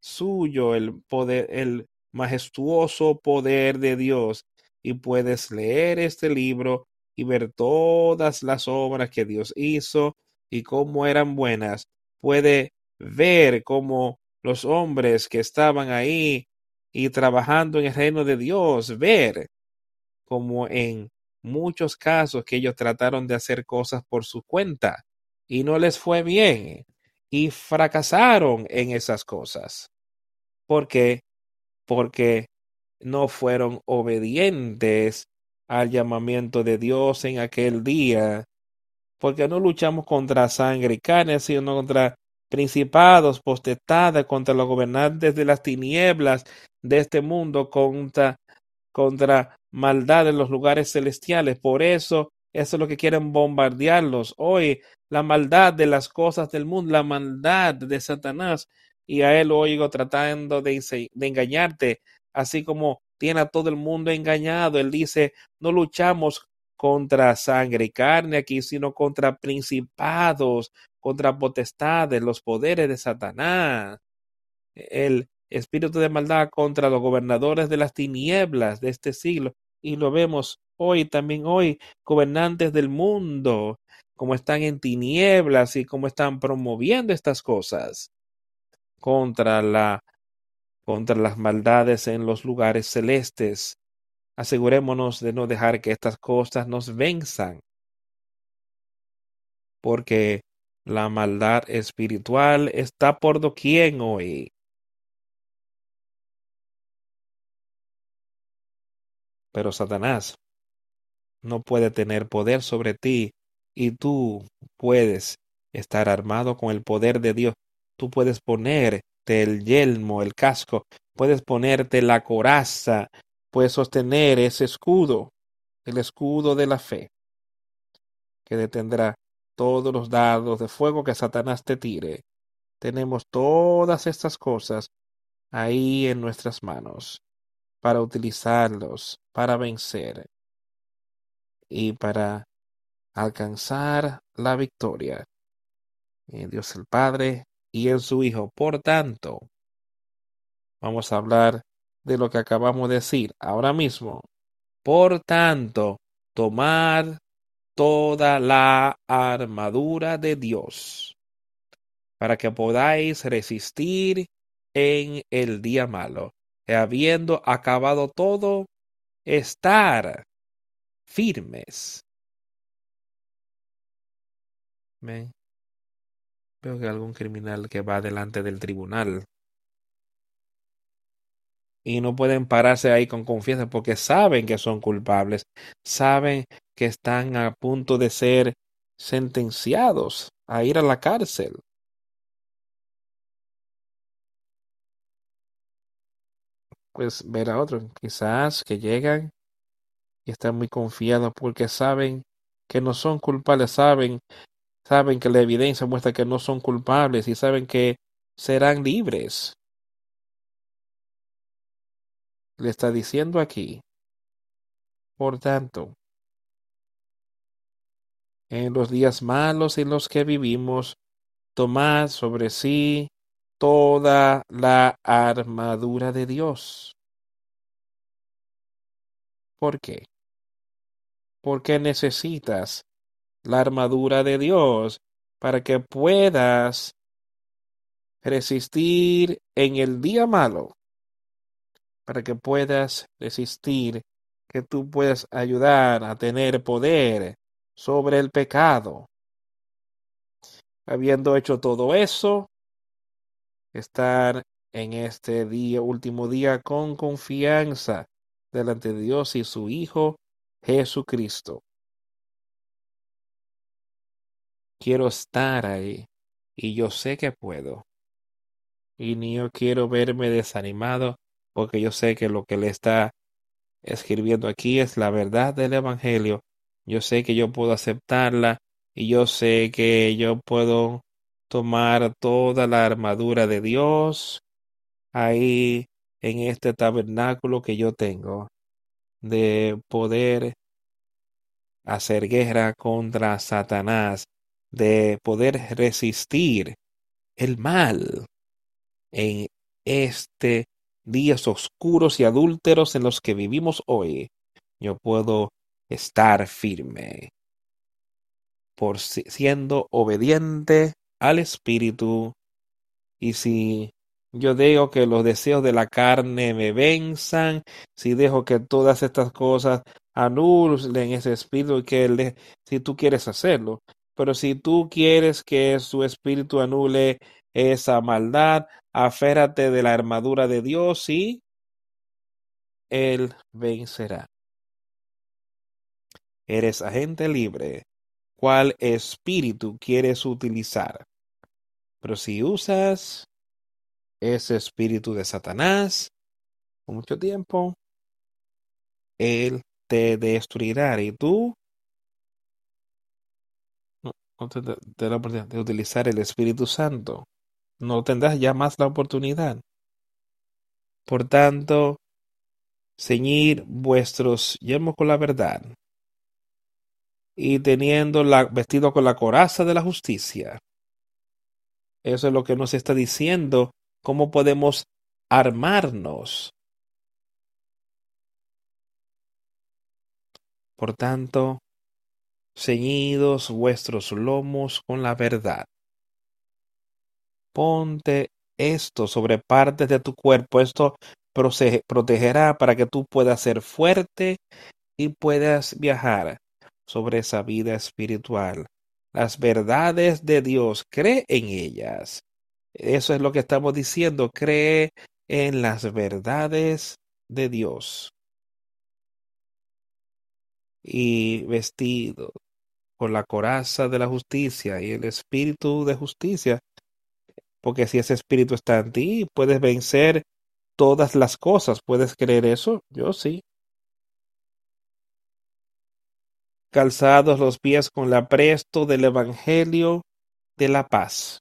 suyo, el poder, el majestuoso poder de Dios. Y puedes leer este libro y ver todas las obras que Dios hizo y cómo eran buenas. Puede ver cómo los hombres que estaban ahí y trabajando en el reino de Dios, ver como en muchos casos que ellos trataron de hacer cosas por su cuenta y no les fue bien y fracasaron en esas cosas. ¿Por qué? Porque no fueron obedientes al llamamiento de Dios en aquel día, porque no luchamos contra sangre y carne, sino contra principados, postestades, contra los gobernantes de las tinieblas de este mundo, contra, contra maldad en los lugares celestiales. Por eso, eso es lo que quieren bombardearlos. Hoy, la maldad de las cosas del mundo, la maldad de Satanás, y a él oigo tratando de, de engañarte, así como tiene a todo el mundo engañado. Él dice, no luchamos contra sangre y carne aquí, sino contra principados, contra potestades, los poderes de Satanás, el espíritu de maldad contra los gobernadores de las tinieblas de este siglo. Y lo vemos hoy, también hoy, gobernantes del mundo, como están en tinieblas y como están promoviendo estas cosas contra la contra las maldades en los lugares celestes. Asegurémonos de no dejar que estas cosas nos venzan, porque la maldad espiritual está por doquier hoy. Pero Satanás no puede tener poder sobre ti y tú puedes estar armado con el poder de Dios. Tú puedes ponerte el yelmo, el casco, puedes ponerte la coraza, puedes sostener ese escudo, el escudo de la fe, que detendrá todos los dados de fuego que Satanás te tire. Tenemos todas estas cosas ahí en nuestras manos para utilizarlos, para vencer y para alcanzar la victoria. En Dios el Padre y en su Hijo. Por tanto, vamos a hablar de lo que acabamos de decir ahora mismo. Por tanto, tomar toda la armadura de Dios, para que podáis resistir en el día malo, habiendo acabado todo, estar firmes. Veo que algún criminal que va delante del tribunal y no pueden pararse ahí con confianza porque saben que son culpables, saben que están a punto de ser sentenciados a ir a la cárcel. Pues ver a quizás que llegan y están muy confiados porque saben que no son culpables, saben, saben que la evidencia muestra que no son culpables y saben que serán libres. Le está diciendo aquí. Por tanto, en los días malos en los que vivimos, tomad sobre sí toda la armadura de Dios. ¿Por qué? Porque necesitas la armadura de Dios para que puedas resistir en el día malo para que puedas resistir, que tú puedas ayudar a tener poder sobre el pecado. Habiendo hecho todo eso, estar en este día, último día, con confianza delante de Dios y su Hijo Jesucristo. Quiero estar ahí y yo sé que puedo. Y ni yo quiero verme desanimado porque yo sé que lo que le está escribiendo aquí es la verdad del Evangelio. Yo sé que yo puedo aceptarla y yo sé que yo puedo tomar toda la armadura de Dios ahí en este tabernáculo que yo tengo, de poder hacer guerra contra Satanás, de poder resistir el mal en este días oscuros y adúlteros en los que vivimos hoy. Yo puedo estar firme por siendo obediente al Espíritu. Y si yo dejo que los deseos de la carne me venzan, si dejo que todas estas cosas anulen ese espíritu que él, si tú quieres hacerlo, pero si tú quieres que su espíritu anule esa maldad, aférrate de la armadura de Dios y él vencerá. Eres agente libre. ¿Cuál espíritu quieres utilizar? Pero si usas ese espíritu de Satanás por mucho tiempo, él te destruirá y tú no te la oportunidad de utilizar el Espíritu Santo. No tendrás ya más la oportunidad. Por tanto, ceñir vuestros yelmos con la verdad y teniendo la, vestido con la coraza de la justicia. Eso es lo que nos está diciendo, cómo podemos armarnos. Por tanto, ceñidos vuestros lomos con la verdad. Ponte esto sobre partes de tu cuerpo, esto protegerá para que tú puedas ser fuerte y puedas viajar sobre esa vida espiritual. Las verdades de Dios, cree en ellas. Eso es lo que estamos diciendo, cree en las verdades de Dios. Y vestido con la coraza de la justicia y el espíritu de justicia, porque si ese espíritu está en ti, puedes vencer todas las cosas. ¿Puedes creer eso? Yo sí. Calzados los pies con la presto del Evangelio de la paz.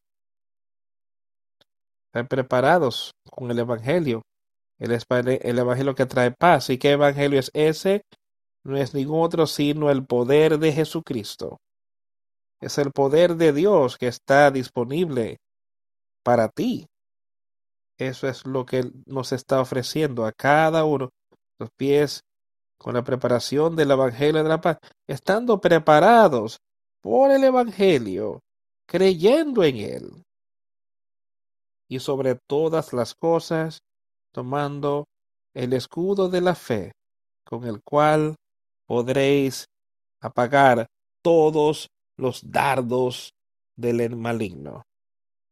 Están preparados con el Evangelio, el, el Evangelio que trae paz. ¿Y qué Evangelio es ese? No es ningún otro sino el poder de Jesucristo. Es el poder de Dios que está disponible para ti. Eso es lo que nos está ofreciendo a cada uno. Los pies con la preparación del Evangelio de la paz, estando preparados por el Evangelio, creyendo en él. Y sobre todas las cosas, tomando el escudo de la fe, con el cual podréis apagar todos los dardos del maligno.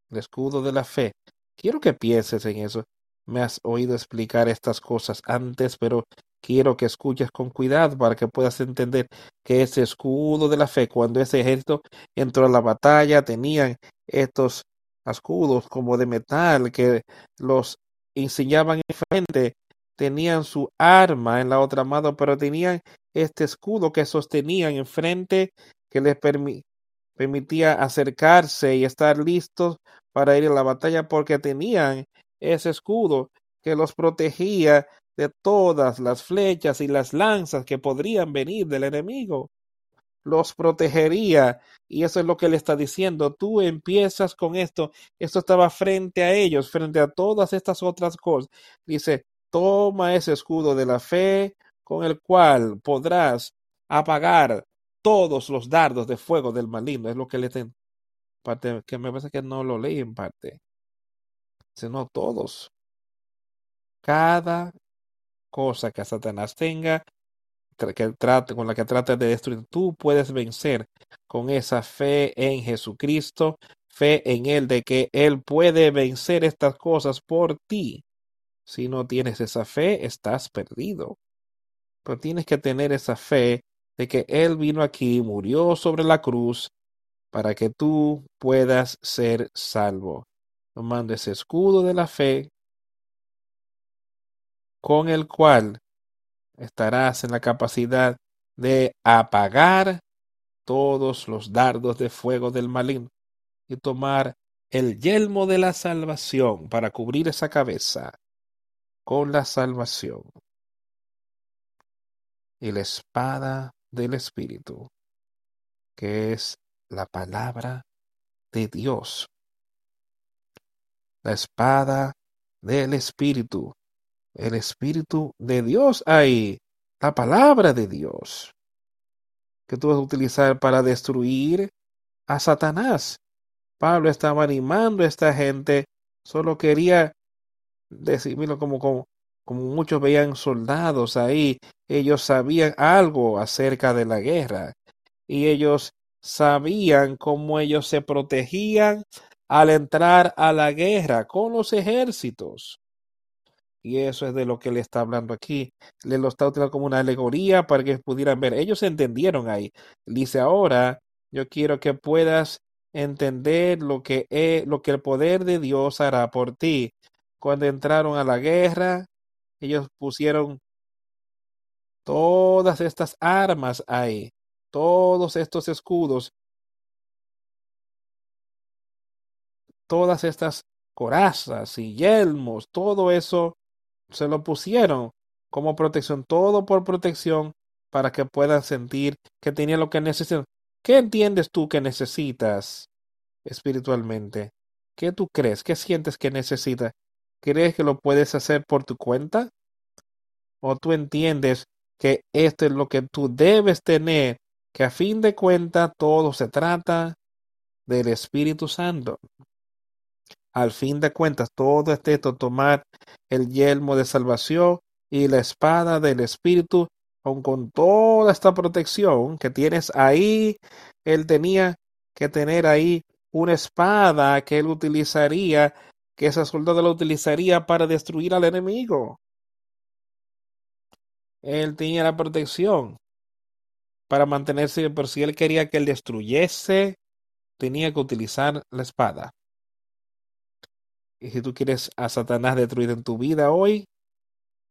El escudo de la fe. Quiero que pienses en eso. Me has oído explicar estas cosas antes, pero quiero que escuches con cuidado para que puedas entender que ese escudo de la fe, cuando ese ejército entró a la batalla, tenían estos escudos como de metal que los enseñaban en frente, tenían su arma en la otra mano, pero tenían este escudo que sostenían enfrente que les permitía acercarse y estar listos para ir a la batalla porque tenían ese escudo que los protegía de todas las flechas y las lanzas que podrían venir del enemigo. Los protegería. Y eso es lo que le está diciendo. Tú empiezas con esto. Esto estaba frente a ellos, frente a todas estas otras cosas. Dice, toma ese escudo de la fe con el cual podrás apagar todos los dardos de fuego del maligno. Es lo que le ten parte que me parece que no lo leí en parte. Sino todos. Cada cosa que Satanás tenga, que con la que trate de destruir, tú puedes vencer con esa fe en Jesucristo, fe en Él de que Él puede vencer estas cosas por ti. Si no tienes esa fe, estás perdido. Pero tienes que tener esa fe de que Él vino aquí, murió sobre la cruz, para que tú puedas ser salvo. Tomando ese escudo de la fe con el cual estarás en la capacidad de apagar todos los dardos de fuego del maligno y tomar el yelmo de la salvación para cubrir esa cabeza con la salvación y la espada del Espíritu, que es la palabra de Dios. La espada del Espíritu, el Espíritu de Dios ahí, la palabra de Dios, que tú vas a utilizar para destruir a Satanás. Pablo estaba animando a esta gente, solo quería decirlo como, como, como muchos veían soldados ahí, ellos sabían algo acerca de la guerra y ellos sabían cómo ellos se protegían al entrar a la guerra con los ejércitos. Y eso es de lo que le está hablando aquí. Le lo está utilizando como una alegoría para que pudieran ver. Ellos entendieron ahí. Dice ahora, yo quiero que puedas entender lo que, es, lo que el poder de Dios hará por ti. Cuando entraron a la guerra, ellos pusieron todas estas armas ahí, todos estos escudos, todas estas corazas y yelmos, todo eso se lo pusieron como protección, todo por protección para que puedan sentir que tenían lo que necesitan. ¿Qué entiendes tú que necesitas espiritualmente? ¿Qué tú crees? ¿Qué sientes que necesitas? ¿Crees que lo puedes hacer por tu cuenta? ¿O tú entiendes que esto es lo que tú debes tener? Que a fin de cuentas todo se trata del Espíritu Santo. Al fin de cuentas, todo es esto, tomar el yelmo de salvación y la espada del Espíritu, aun con toda esta protección que tienes ahí, él tenía que tener ahí una espada que él utilizaría, que ese soldado la utilizaría para destruir al enemigo. Él tenía la protección para mantenerse, pero si él quería que él destruyese, tenía que utilizar la espada. Y si tú quieres a Satanás destruir en tu vida hoy,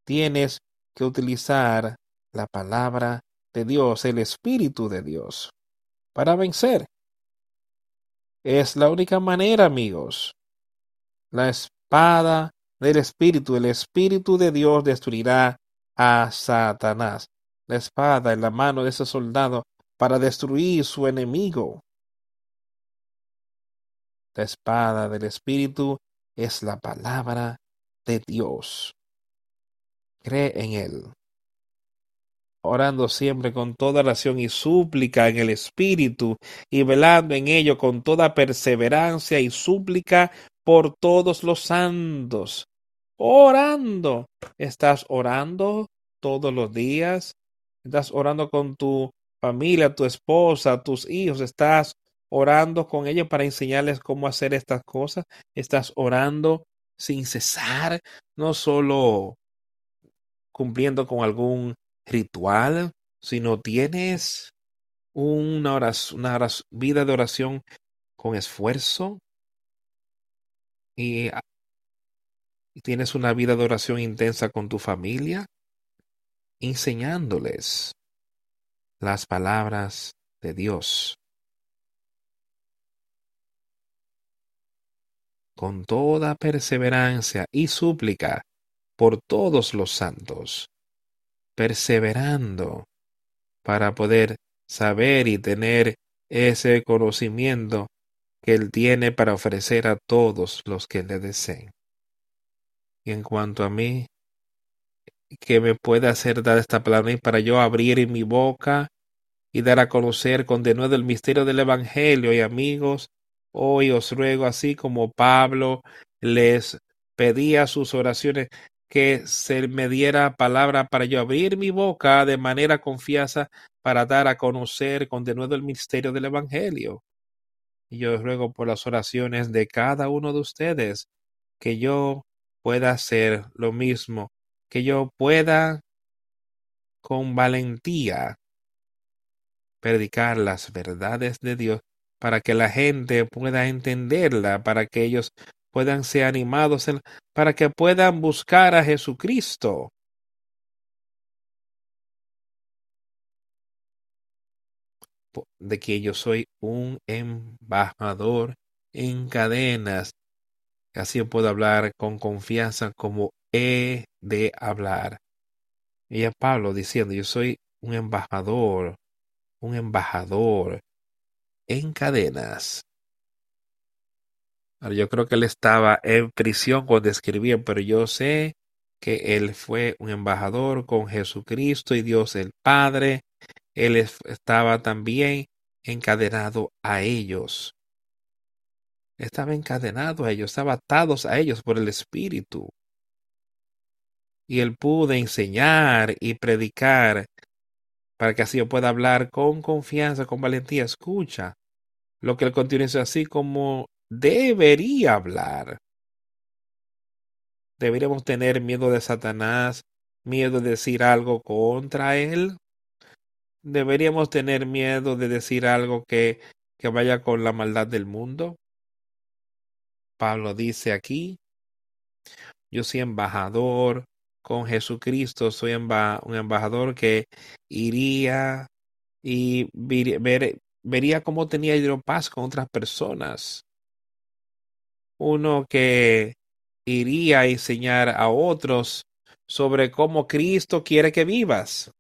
tienes que utilizar la palabra de Dios, el Espíritu de Dios, para vencer. Es la única manera, amigos. La espada del Espíritu, el Espíritu de Dios destruirá a Satanás. La espada en la mano de ese soldado para destruir su enemigo. La espada del Espíritu es la palabra de Dios. Cree en Él. Orando siempre con toda oración y súplica en el Espíritu y velando en ello con toda perseverancia y súplica por todos los santos. Orando. ¿Estás orando todos los días? ¿Estás orando con tu familia, tu esposa, tus hijos? ¿Estás orando con ellos para enseñarles cómo hacer estas cosas. Estás orando sin cesar, no solo cumpliendo con algún ritual, sino tienes una, oración, una vida de oración con esfuerzo y tienes una vida de oración intensa con tu familia, enseñándoles las palabras de Dios. Con toda perseverancia y súplica por todos los santos, perseverando para poder saber y tener ese conocimiento que Él tiene para ofrecer a todos los que le deseen. Y en cuanto a mí, que me pueda hacer dar esta palabra para yo abrir mi boca y dar a conocer con denuedo el misterio del Evangelio y amigos, Hoy os ruego, así como Pablo les pedía sus oraciones, que se me diera palabra para yo abrir mi boca de manera confianza para dar a conocer con denuedo el misterio del Evangelio. Y yo ruego por las oraciones de cada uno de ustedes que yo pueda hacer lo mismo, que yo pueda con valentía predicar las verdades de Dios para que la gente pueda entenderla, para que ellos puedan ser animados, para que puedan buscar a Jesucristo. de que yo soy un embajador en cadenas. Así puedo hablar con confianza como he de hablar. Y a Pablo diciendo, yo soy un embajador, un embajador en cadenas. Yo creo que él estaba en prisión cuando escribía, pero yo sé que él fue un embajador con Jesucristo y Dios el Padre. Él estaba también encadenado a ellos. Estaba encadenado a ellos, estaba atados a ellos por el Espíritu. Y él pudo enseñar y predicar para que así yo pueda hablar con confianza, con valentía. Escucha lo que él continúa así como debería hablar. ¿Deberíamos tener miedo de Satanás, miedo de decir algo contra él? ¿Deberíamos tener miedo de decir algo que, que vaya con la maldad del mundo? Pablo dice aquí, yo soy embajador con Jesucristo, soy un embajador que iría y vería cómo tenía yo paz con otras personas uno que iría a enseñar a otros sobre cómo Cristo quiere que vivas.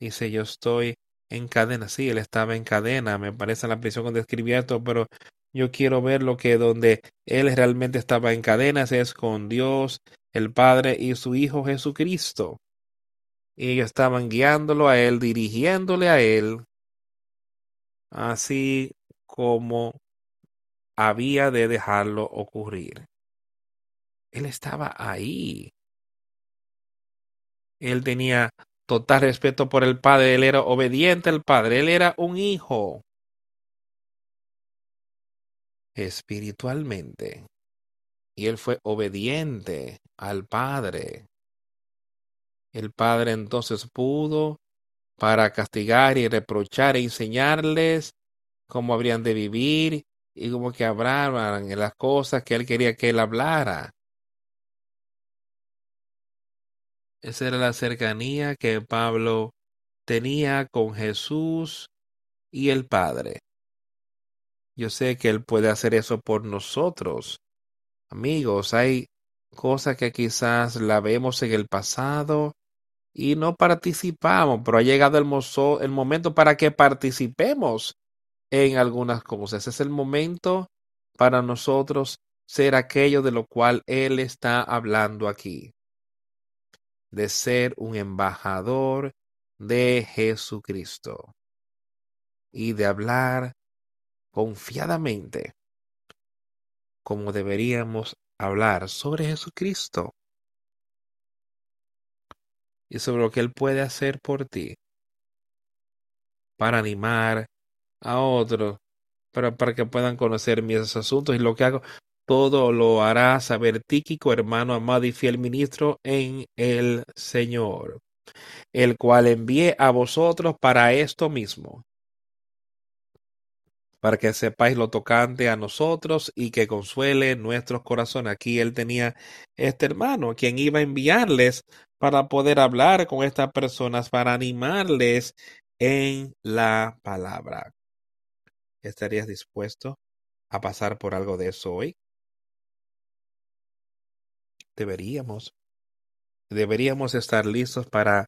Dice, yo estoy en cadena. Sí, él estaba en cadena, me parece en la prisión cuando escribía esto, pero yo quiero ver lo que donde él realmente estaba en cadenas es con Dios, el Padre y su Hijo Jesucristo. Y ellos estaban guiándolo a él, dirigiéndole a él, así como había de dejarlo ocurrir. Él estaba ahí. Él tenía total respeto por el padre, él era obediente al padre, él era un hijo. Espiritualmente. Y él fue obediente al padre. El padre entonces pudo para castigar y reprochar e enseñarles cómo habrían de vivir y como que hablaban en las cosas que él quería que él hablara. Esa era la cercanía que Pablo tenía con Jesús y el Padre. Yo sé que Él puede hacer eso por nosotros. Amigos, hay cosas que quizás la vemos en el pasado y no participamos, pero ha llegado el, el momento para que participemos en algunas cosas. Es el momento para nosotros ser aquello de lo cual Él está hablando aquí, de ser un embajador de Jesucristo y de hablar confiadamente como deberíamos hablar sobre Jesucristo. Y sobre lo que Él puede hacer por ti para animar a otros para, que puedan conocer mis asuntos y lo que hago, todo lo hará saber Tíquico, hermano amado y fiel ministro en el Señor, el cual envié a vosotros para esto mismo, para que sepáis lo tocante a nosotros y que consuele nuestros corazones. Aquí él tenía este hermano, quien iba a enviarles para poder hablar con estas personas, para animarles en la palabra. ¿Estarías dispuesto a pasar por algo de eso hoy? Deberíamos. Deberíamos estar listos para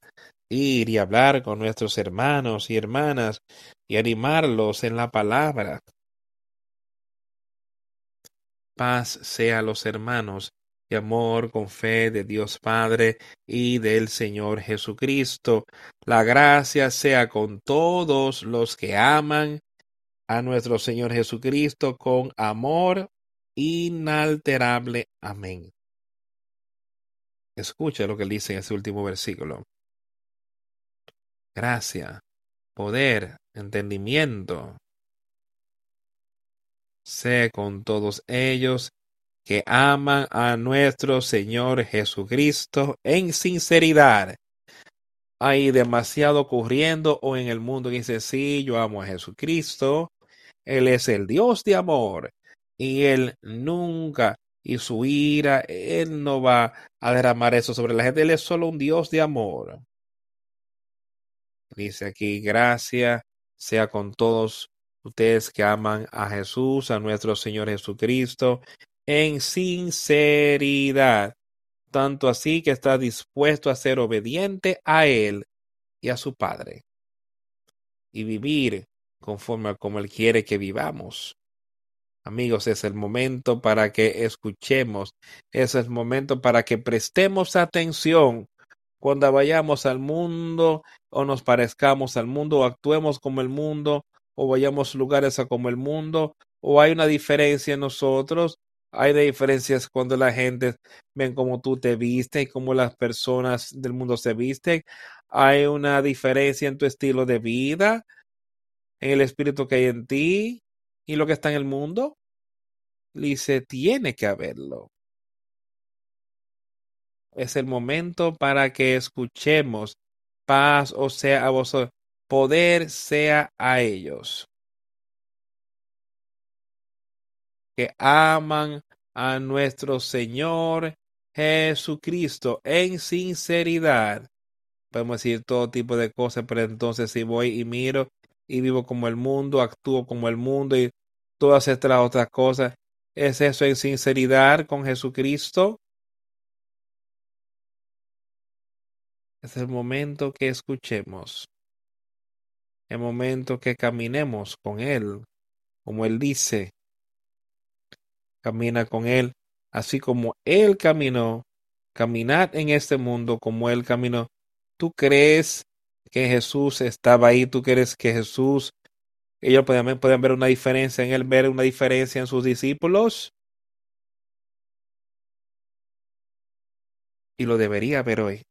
ir y hablar con nuestros hermanos y hermanas y animarlos en la palabra. Paz sea a los hermanos y amor con fe de Dios Padre y del Señor Jesucristo. La gracia sea con todos los que aman a nuestro Señor Jesucristo con amor inalterable. Amén. Escucha lo que dice en ese último versículo. Gracia, poder, entendimiento. Sé con todos ellos que aman a nuestro Señor Jesucristo en sinceridad. Hay demasiado ocurriendo o en el mundo que dice, sí, yo amo a Jesucristo, él es el Dios de amor y Él nunca y su ira, Él no va a derramar eso sobre la gente. Él es solo un Dios de amor. Dice aquí, gracia sea con todos ustedes que aman a Jesús, a nuestro Señor Jesucristo, en sinceridad, tanto así que está dispuesto a ser obediente a Él y a su Padre, y vivir conforme a como Él quiere que vivamos. Amigos, es el momento para que escuchemos, es el momento para que prestemos atención cuando vayamos al mundo o nos parezcamos al mundo o actuemos como el mundo o vayamos lugares a como el mundo o hay una diferencia en nosotros. Hay diferencias cuando la gente ven cómo tú te vistes y cómo las personas del mundo se visten. Hay una diferencia en tu estilo de vida, en el espíritu que hay en ti y lo que está en el mundo. Dice, tiene que haberlo. Es el momento para que escuchemos paz o sea a vosotros, poder sea a ellos que aman a nuestro Señor Jesucristo en sinceridad. Podemos decir todo tipo de cosas, pero entonces si voy y miro y vivo como el mundo, actúo como el mundo y todas estas otras cosas, ¿es eso en sinceridad con Jesucristo? Es el momento que escuchemos, el momento que caminemos con Él, como Él dice, camina con Él, así como Él caminó, caminad en este mundo como Él caminó. ¿Tú crees que Jesús estaba ahí? ¿Tú crees que Jesús, ellos pueden, pueden ver una diferencia en Él, ver una diferencia en sus discípulos? Y lo debería ver hoy.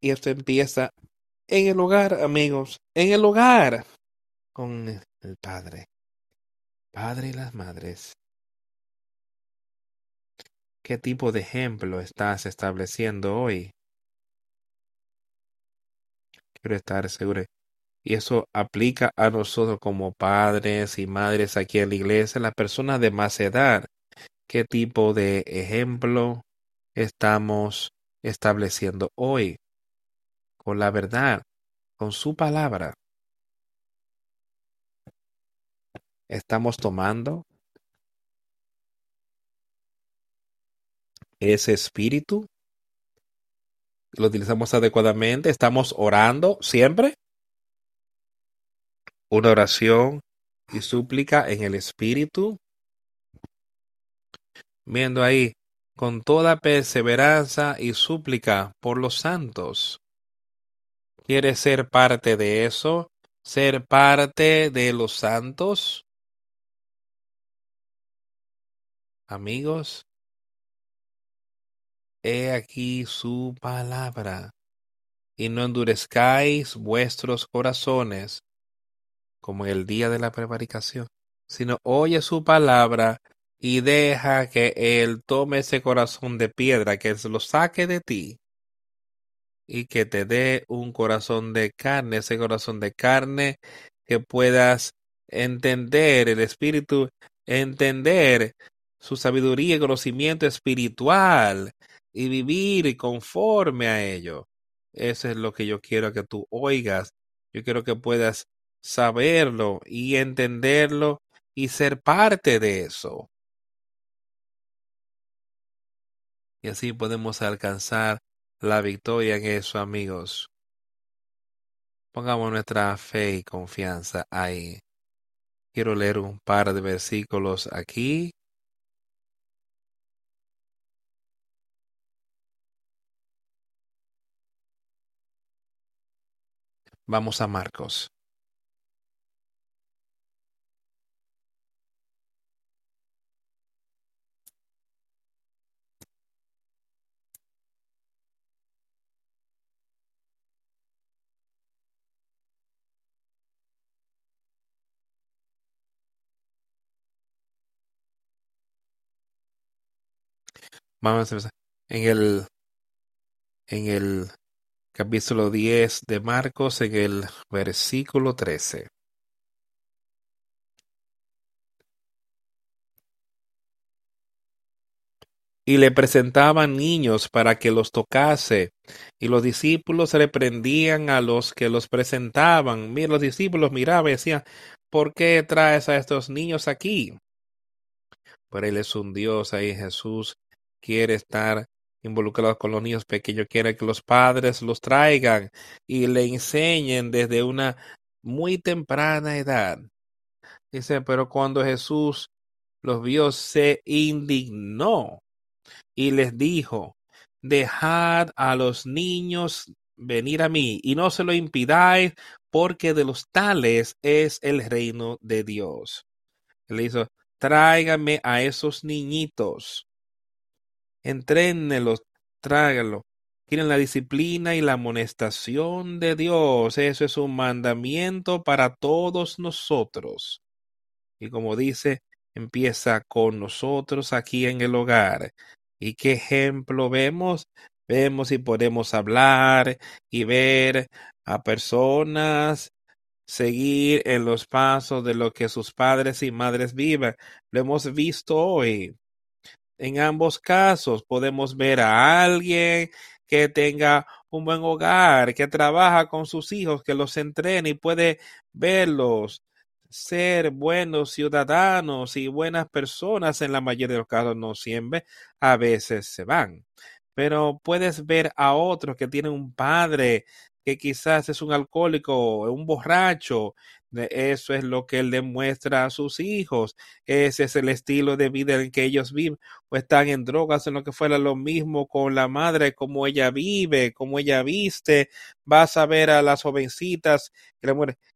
Y esto empieza en el hogar, amigos, en el hogar con el Padre. Padre y las madres. ¿Qué tipo de ejemplo estás estableciendo hoy? Quiero estar seguro. Y eso aplica a nosotros como padres y madres aquí en la iglesia, las personas de más edad. ¿Qué tipo de ejemplo estamos estableciendo hoy? con la verdad, con su palabra. Estamos tomando ese espíritu, lo utilizamos adecuadamente, estamos orando siempre. Una oración y súplica en el espíritu. Viendo ahí, con toda perseverancia y súplica por los santos. ¿Quieres ser parte de eso? ¿Ser parte de los santos? Amigos, he aquí su palabra, y no endurezcáis vuestros corazones como en el día de la prevaricación, sino oye su palabra y deja que Él tome ese corazón de piedra, que lo saque de ti y que te dé un corazón de carne, ese corazón de carne que puedas entender el Espíritu, entender su sabiduría y conocimiento espiritual y vivir conforme a ello. Eso es lo que yo quiero que tú oigas. Yo quiero que puedas saberlo y entenderlo y ser parte de eso. Y así podemos alcanzar la victoria en eso, amigos. Pongamos nuestra fe y confianza ahí. Quiero leer un par de versículos aquí. Vamos a Marcos. Vamos a empezar. En el, en el capítulo 10 de Marcos, en el versículo 13. y le presentaban niños para que los tocase. Y los discípulos reprendían a los que los presentaban. Mira, los discípulos miraban y decían, ¿por qué traes a estos niños aquí? Pero Él es un Dios ahí, Jesús quiere estar involucrado con los niños pequeños, quiere que los padres los traigan y le enseñen desde una muy temprana edad. Dice, pero cuando Jesús los vio, se indignó y les dijo, dejad a los niños venir a mí y no se lo impidáis, porque de los tales es el reino de Dios. Él hizo, tráigame a esos niñitos, entrénnelos, tráiganlo. Quieren la disciplina y la amonestación de Dios. Eso es un mandamiento para todos nosotros. Y como dice, empieza con nosotros aquí en el hogar. ¿Y qué ejemplo vemos? Vemos y podemos hablar y ver a personas seguir en los pasos de lo que sus padres y madres viven. Lo hemos visto hoy. En ambos casos podemos ver a alguien que tenga un buen hogar, que trabaja con sus hijos, que los entrena y puede verlos ser buenos ciudadanos y buenas personas en la mayoría de los casos, no siempre, a veces se van. Pero puedes ver a otros que tienen un padre que quizás es un alcohólico, un borracho. Eso es lo que él demuestra a sus hijos. Ese es el estilo de vida en que ellos viven. O están en drogas, en lo que fuera lo mismo con la madre, como ella vive, como ella viste. Vas a ver a las jovencitas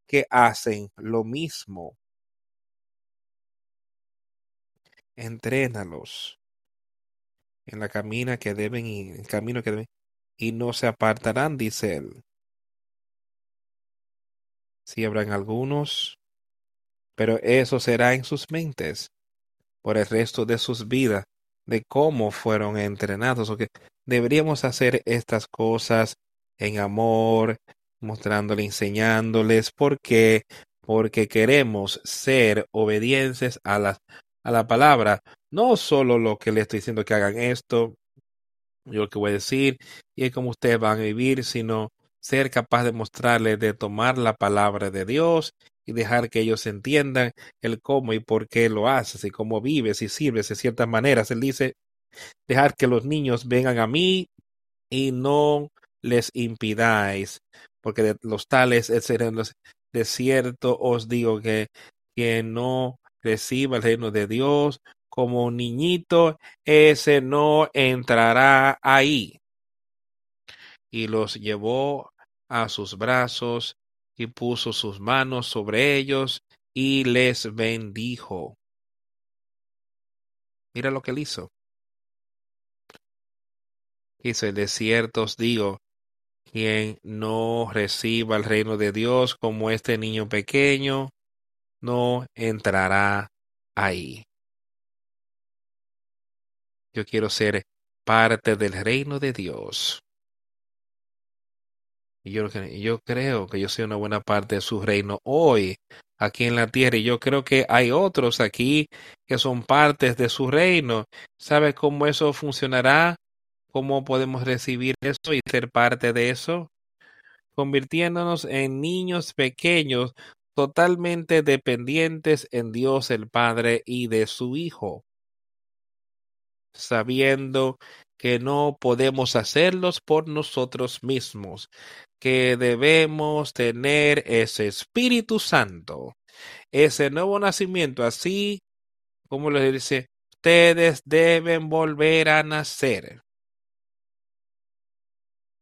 que hacen lo mismo. Entrénalos en la camina que deben ir, el camino que deben, y no se apartarán, dice él. Si habrán algunos, pero eso será en sus mentes por el resto de sus vidas, de cómo fueron entrenados, o que deberíamos hacer estas cosas en amor, mostrándole, enseñándoles, ¿por qué? Porque queremos ser obedientes a la, a la palabra, no solo lo que le estoy diciendo que hagan esto, yo lo que voy a decir, y es como ustedes van a vivir, sino ser capaz de mostrarles, de tomar la palabra de Dios y dejar que ellos entiendan el cómo y por qué lo haces y cómo vives y sirves de ciertas maneras. Él dice, dejar que los niños vengan a mí y no les impidáis, porque de los tales los de cierto os digo que quien no reciba el reino de Dios como un niñito, ese no entrará ahí. Y los llevó a sus brazos y puso sus manos sobre ellos y les bendijo. Mira lo que él hizo. Dice, de cierto os digo, quien no reciba el reino de Dios como este niño pequeño, no entrará ahí. Yo quiero ser parte del reino de Dios. Y yo, creo que yo soy una buena parte de su reino hoy, aquí en la tierra. Y yo creo que hay otros aquí que son partes de su reino. ¿Sabe cómo eso funcionará? ¿Cómo podemos recibir eso y ser parte de eso? Convirtiéndonos en niños pequeños totalmente dependientes en Dios el Padre y de su Hijo, sabiendo que no podemos hacerlos por nosotros mismos, que debemos tener ese Espíritu Santo, ese nuevo nacimiento, así como le dice, ustedes deben volver a nacer.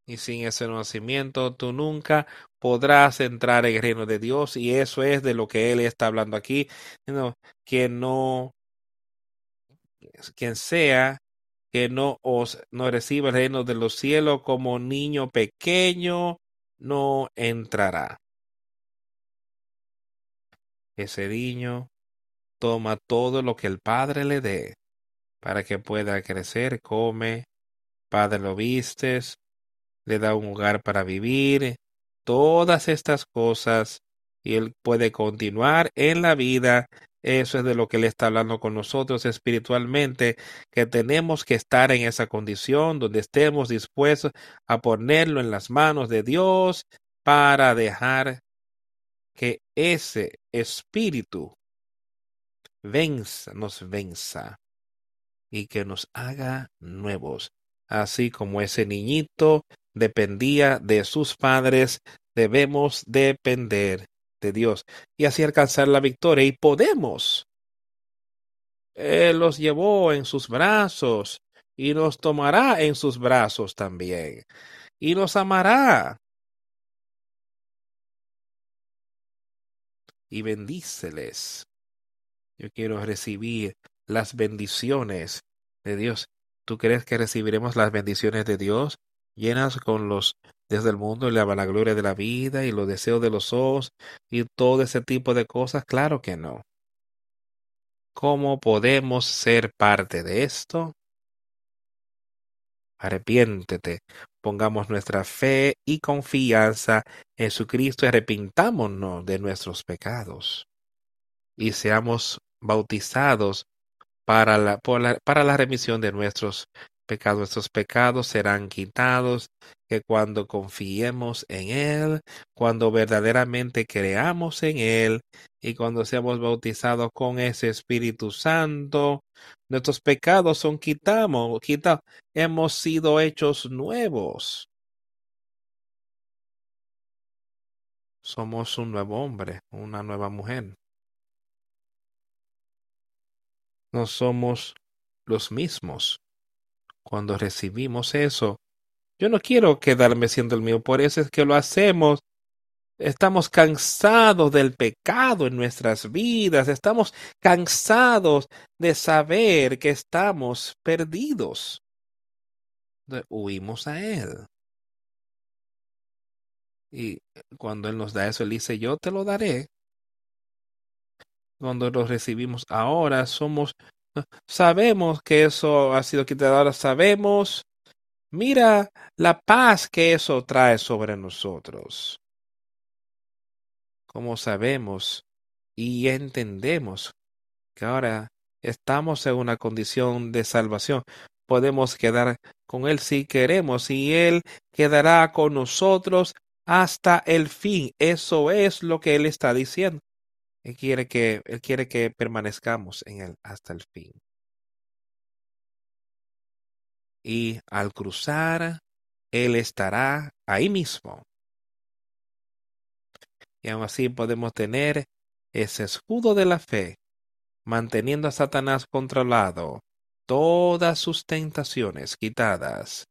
Y sin ese nacimiento tú nunca podrás entrar en el reino de Dios y eso es de lo que él está hablando aquí. Que no, quien sea que no os no reciba el reino de los cielos como niño pequeño, no entrará. Ese niño toma todo lo que el Padre le dé para que pueda crecer, come, Padre lo vistes, le da un hogar para vivir, todas estas cosas, y él puede continuar en la vida eso es de lo que Él está hablando con nosotros espiritualmente, que tenemos que estar en esa condición donde estemos dispuestos a ponerlo en las manos de Dios para dejar que ese espíritu venza, nos venza y que nos haga nuevos. Así como ese niñito dependía de sus padres, debemos depender de Dios y así alcanzar la victoria y podemos. Él los llevó en sus brazos y nos tomará en sus brazos también y nos amará y bendíceles. Yo quiero recibir las bendiciones de Dios. ¿Tú crees que recibiremos las bendiciones de Dios llenas con los desde el mundo y la vanagloria de la vida y los deseos de los ojos y todo ese tipo de cosas? Claro que no. ¿Cómo podemos ser parte de esto? Arrepiéntete, pongamos nuestra fe y confianza en Jesucristo y arrepintámonos de nuestros pecados y seamos bautizados para la, para la remisión de nuestros pecados. Nuestros pecados serán quitados, que cuando confiemos en Él, cuando verdaderamente creamos en Él y cuando seamos bautizados con ese Espíritu Santo, nuestros pecados son quitamos, quita, hemos sido hechos nuevos. Somos un nuevo hombre, una nueva mujer. no somos los mismos. Cuando recibimos eso, yo no quiero quedarme siendo el mío, por eso es que lo hacemos. Estamos cansados del pecado en nuestras vidas, estamos cansados de saber que estamos perdidos. Huimos a Él. Y cuando Él nos da eso, Él dice, yo te lo daré cuando lo recibimos ahora, somos, sabemos que eso ha sido quitado, ahora sabemos, mira la paz que eso trae sobre nosotros. Como sabemos y entendemos que ahora estamos en una condición de salvación, podemos quedar con Él si queremos y Él quedará con nosotros hasta el fin. Eso es lo que Él está diciendo. Él quiere que, Él quiere que permanezcamos en Él hasta el fin. Y al cruzar, Él estará ahí mismo. Y aún así podemos tener ese escudo de la fe, manteniendo a Satanás controlado, todas sus tentaciones quitadas.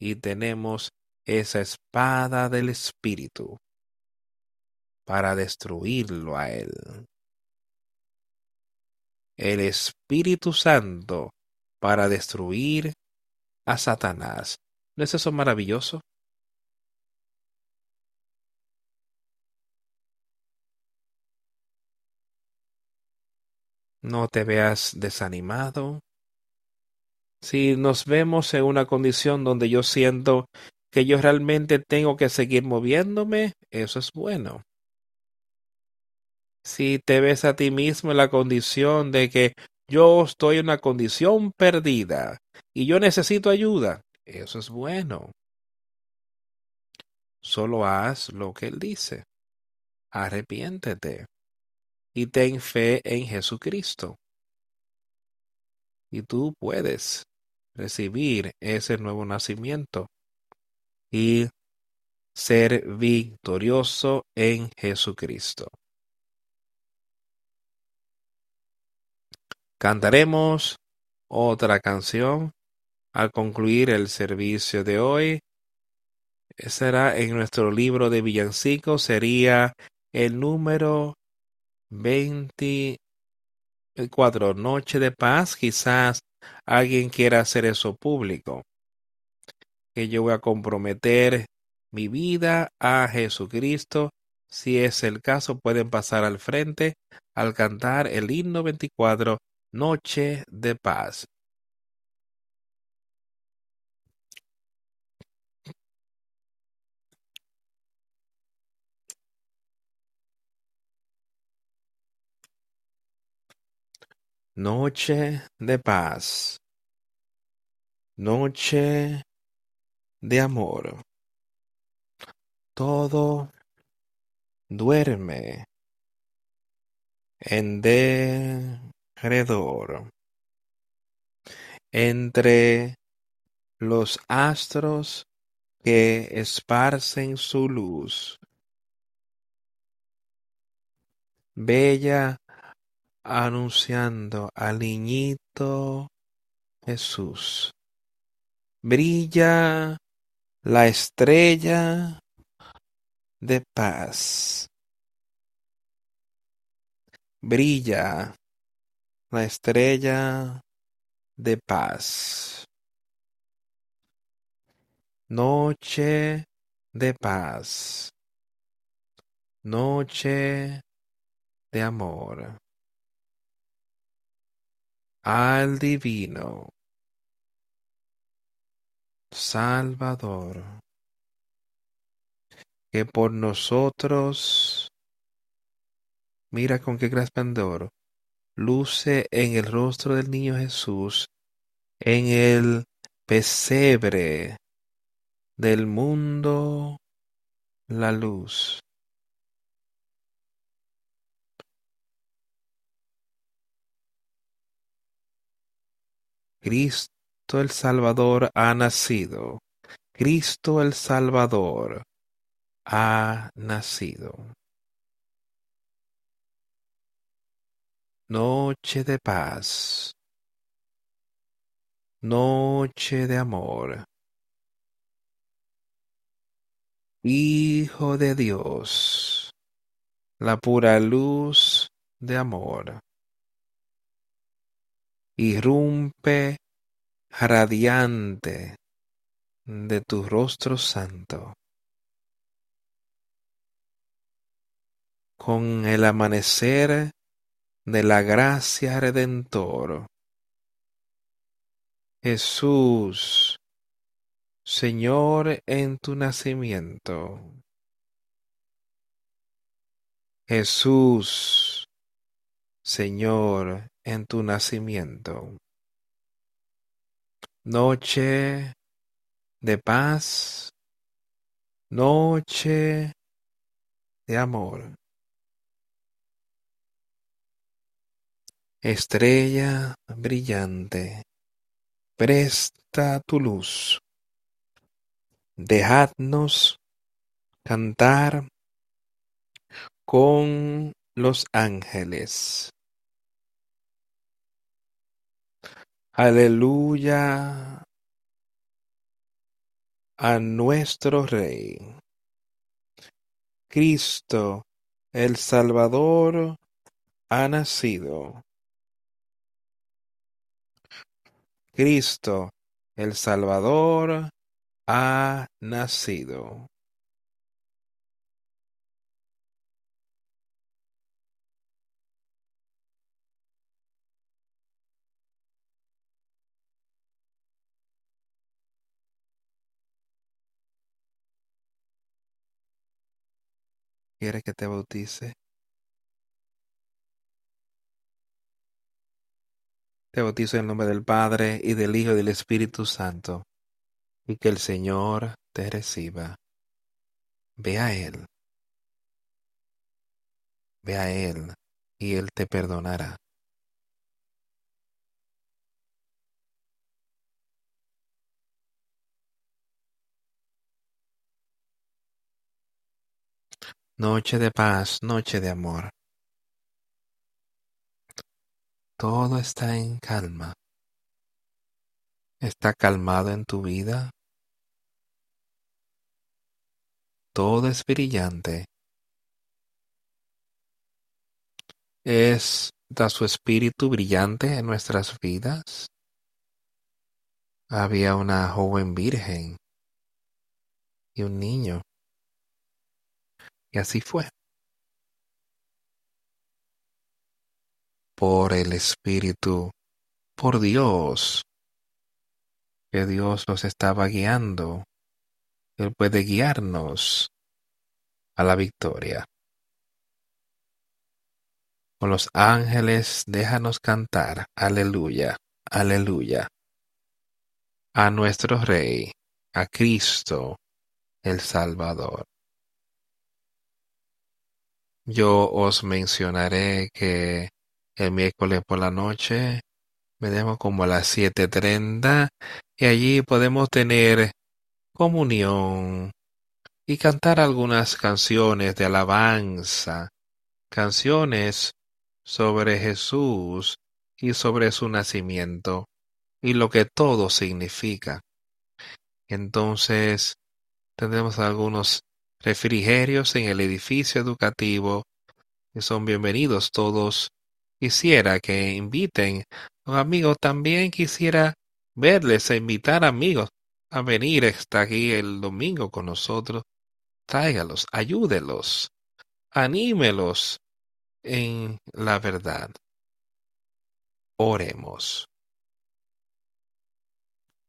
Y tenemos esa espada del Espíritu para destruirlo a él. El Espíritu Santo para destruir a Satanás. ¿No es eso maravilloso? No te veas desanimado. Si nos vemos en una condición donde yo siento que yo realmente tengo que seguir moviéndome, eso es bueno si te ves a ti mismo en la condición de que yo estoy en una condición perdida y yo necesito ayuda, eso es bueno. Solo haz lo que Él dice. Arrepiéntete y ten fe en Jesucristo. Y tú puedes recibir ese nuevo nacimiento y ser victorioso en Jesucristo. Cantaremos otra canción al concluir el servicio de hoy. Será en nuestro libro de villancicos, sería el número 24, Noche de Paz. Quizás alguien quiera hacer eso público. Que yo voy a comprometer mi vida a Jesucristo. Si es el caso, pueden pasar al frente al cantar el himno 24 Noche de paz. Noche de paz. Noche de amor. Todo duerme en entre los astros que esparcen su luz. Bella anunciando al niñito Jesús. Brilla la estrella de paz. Brilla la estrella de paz. Noche de paz. Noche de amor. Al divino Salvador, que por nosotros, mira con qué resplandor, luce en el rostro del niño Jesús, en el pesebre del mundo, la luz. Cristo el Salvador ha nacido. Cristo el Salvador ha nacido. Noche de paz. Noche de amor. Hijo de Dios, la pura luz de amor. Irrumpe radiante de tu rostro santo. Con el amanecer de la gracia redentor. Jesús, Señor en tu nacimiento. Jesús, Señor en tu nacimiento. Noche de paz, noche de amor. Estrella brillante, presta tu luz. Dejadnos cantar con los ángeles. Aleluya a nuestro Rey. Cristo, el Salvador, ha nacido. Cristo, el Salvador, ha nacido. ¿Quieres que te bautice? Te bautizo en el nombre del Padre y del Hijo y del Espíritu Santo, y que el Señor te reciba. Ve a Él. Ve a Él, y Él te perdonará. Noche de paz, noche de amor. Todo está en calma. ¿Está calmado en tu vida? Todo es brillante. ¿Es da su espíritu brillante en nuestras vidas? Había una joven virgen y un niño y así fue. Por el Espíritu, por Dios, que Dios nos estaba guiando. Él puede guiarnos a la victoria. Con los ángeles déjanos cantar, aleluya, aleluya. A nuestro Rey, a Cristo, el Salvador. Yo os mencionaré que el miércoles por la noche veremos como a las siete treinta y allí podemos tener comunión y cantar algunas canciones de alabanza, canciones sobre Jesús y sobre su nacimiento y lo que todo significa. Entonces tendremos algunos refrigerios en el edificio educativo y son bienvenidos todos. Quisiera que inviten a un amigo. También quisiera verles e invitar amigos a venir hasta aquí el domingo con nosotros. Tráigalos, ayúdelos, anímelos en la verdad. Oremos.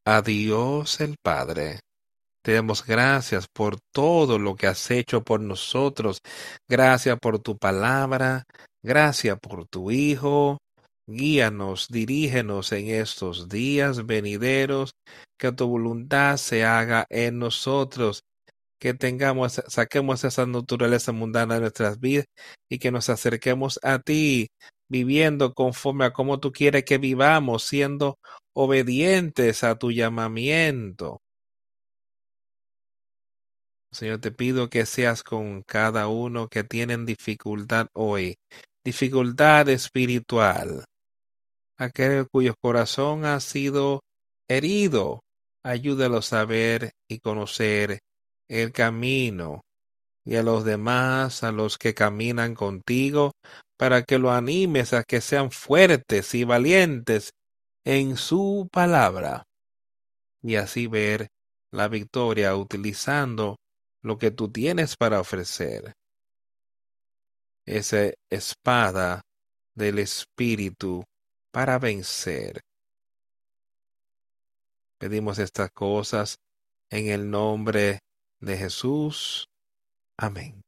A Dios el Padre. Te damos gracias por todo lo que has hecho por nosotros. Gracias por tu palabra. Gracias por tu Hijo. Guíanos, dirígenos en estos días venideros. Que tu voluntad se haga en nosotros. Que tengamos, saquemos esa naturaleza mundana de nuestras vidas y que nos acerquemos a ti, viviendo conforme a como tú quieres que vivamos, siendo obedientes a tu llamamiento. Señor, te pido que seas con cada uno que tienen dificultad hoy, dificultad espiritual, aquel cuyo corazón ha sido herido, ayúdalos a ver y conocer el camino y a los demás, a los que caminan contigo, para que lo animes a que sean fuertes y valientes en su palabra y así ver la victoria utilizando lo que tú tienes para ofrecer. Esa espada del Espíritu para vencer. Pedimos estas cosas en el nombre de Jesús. Amén.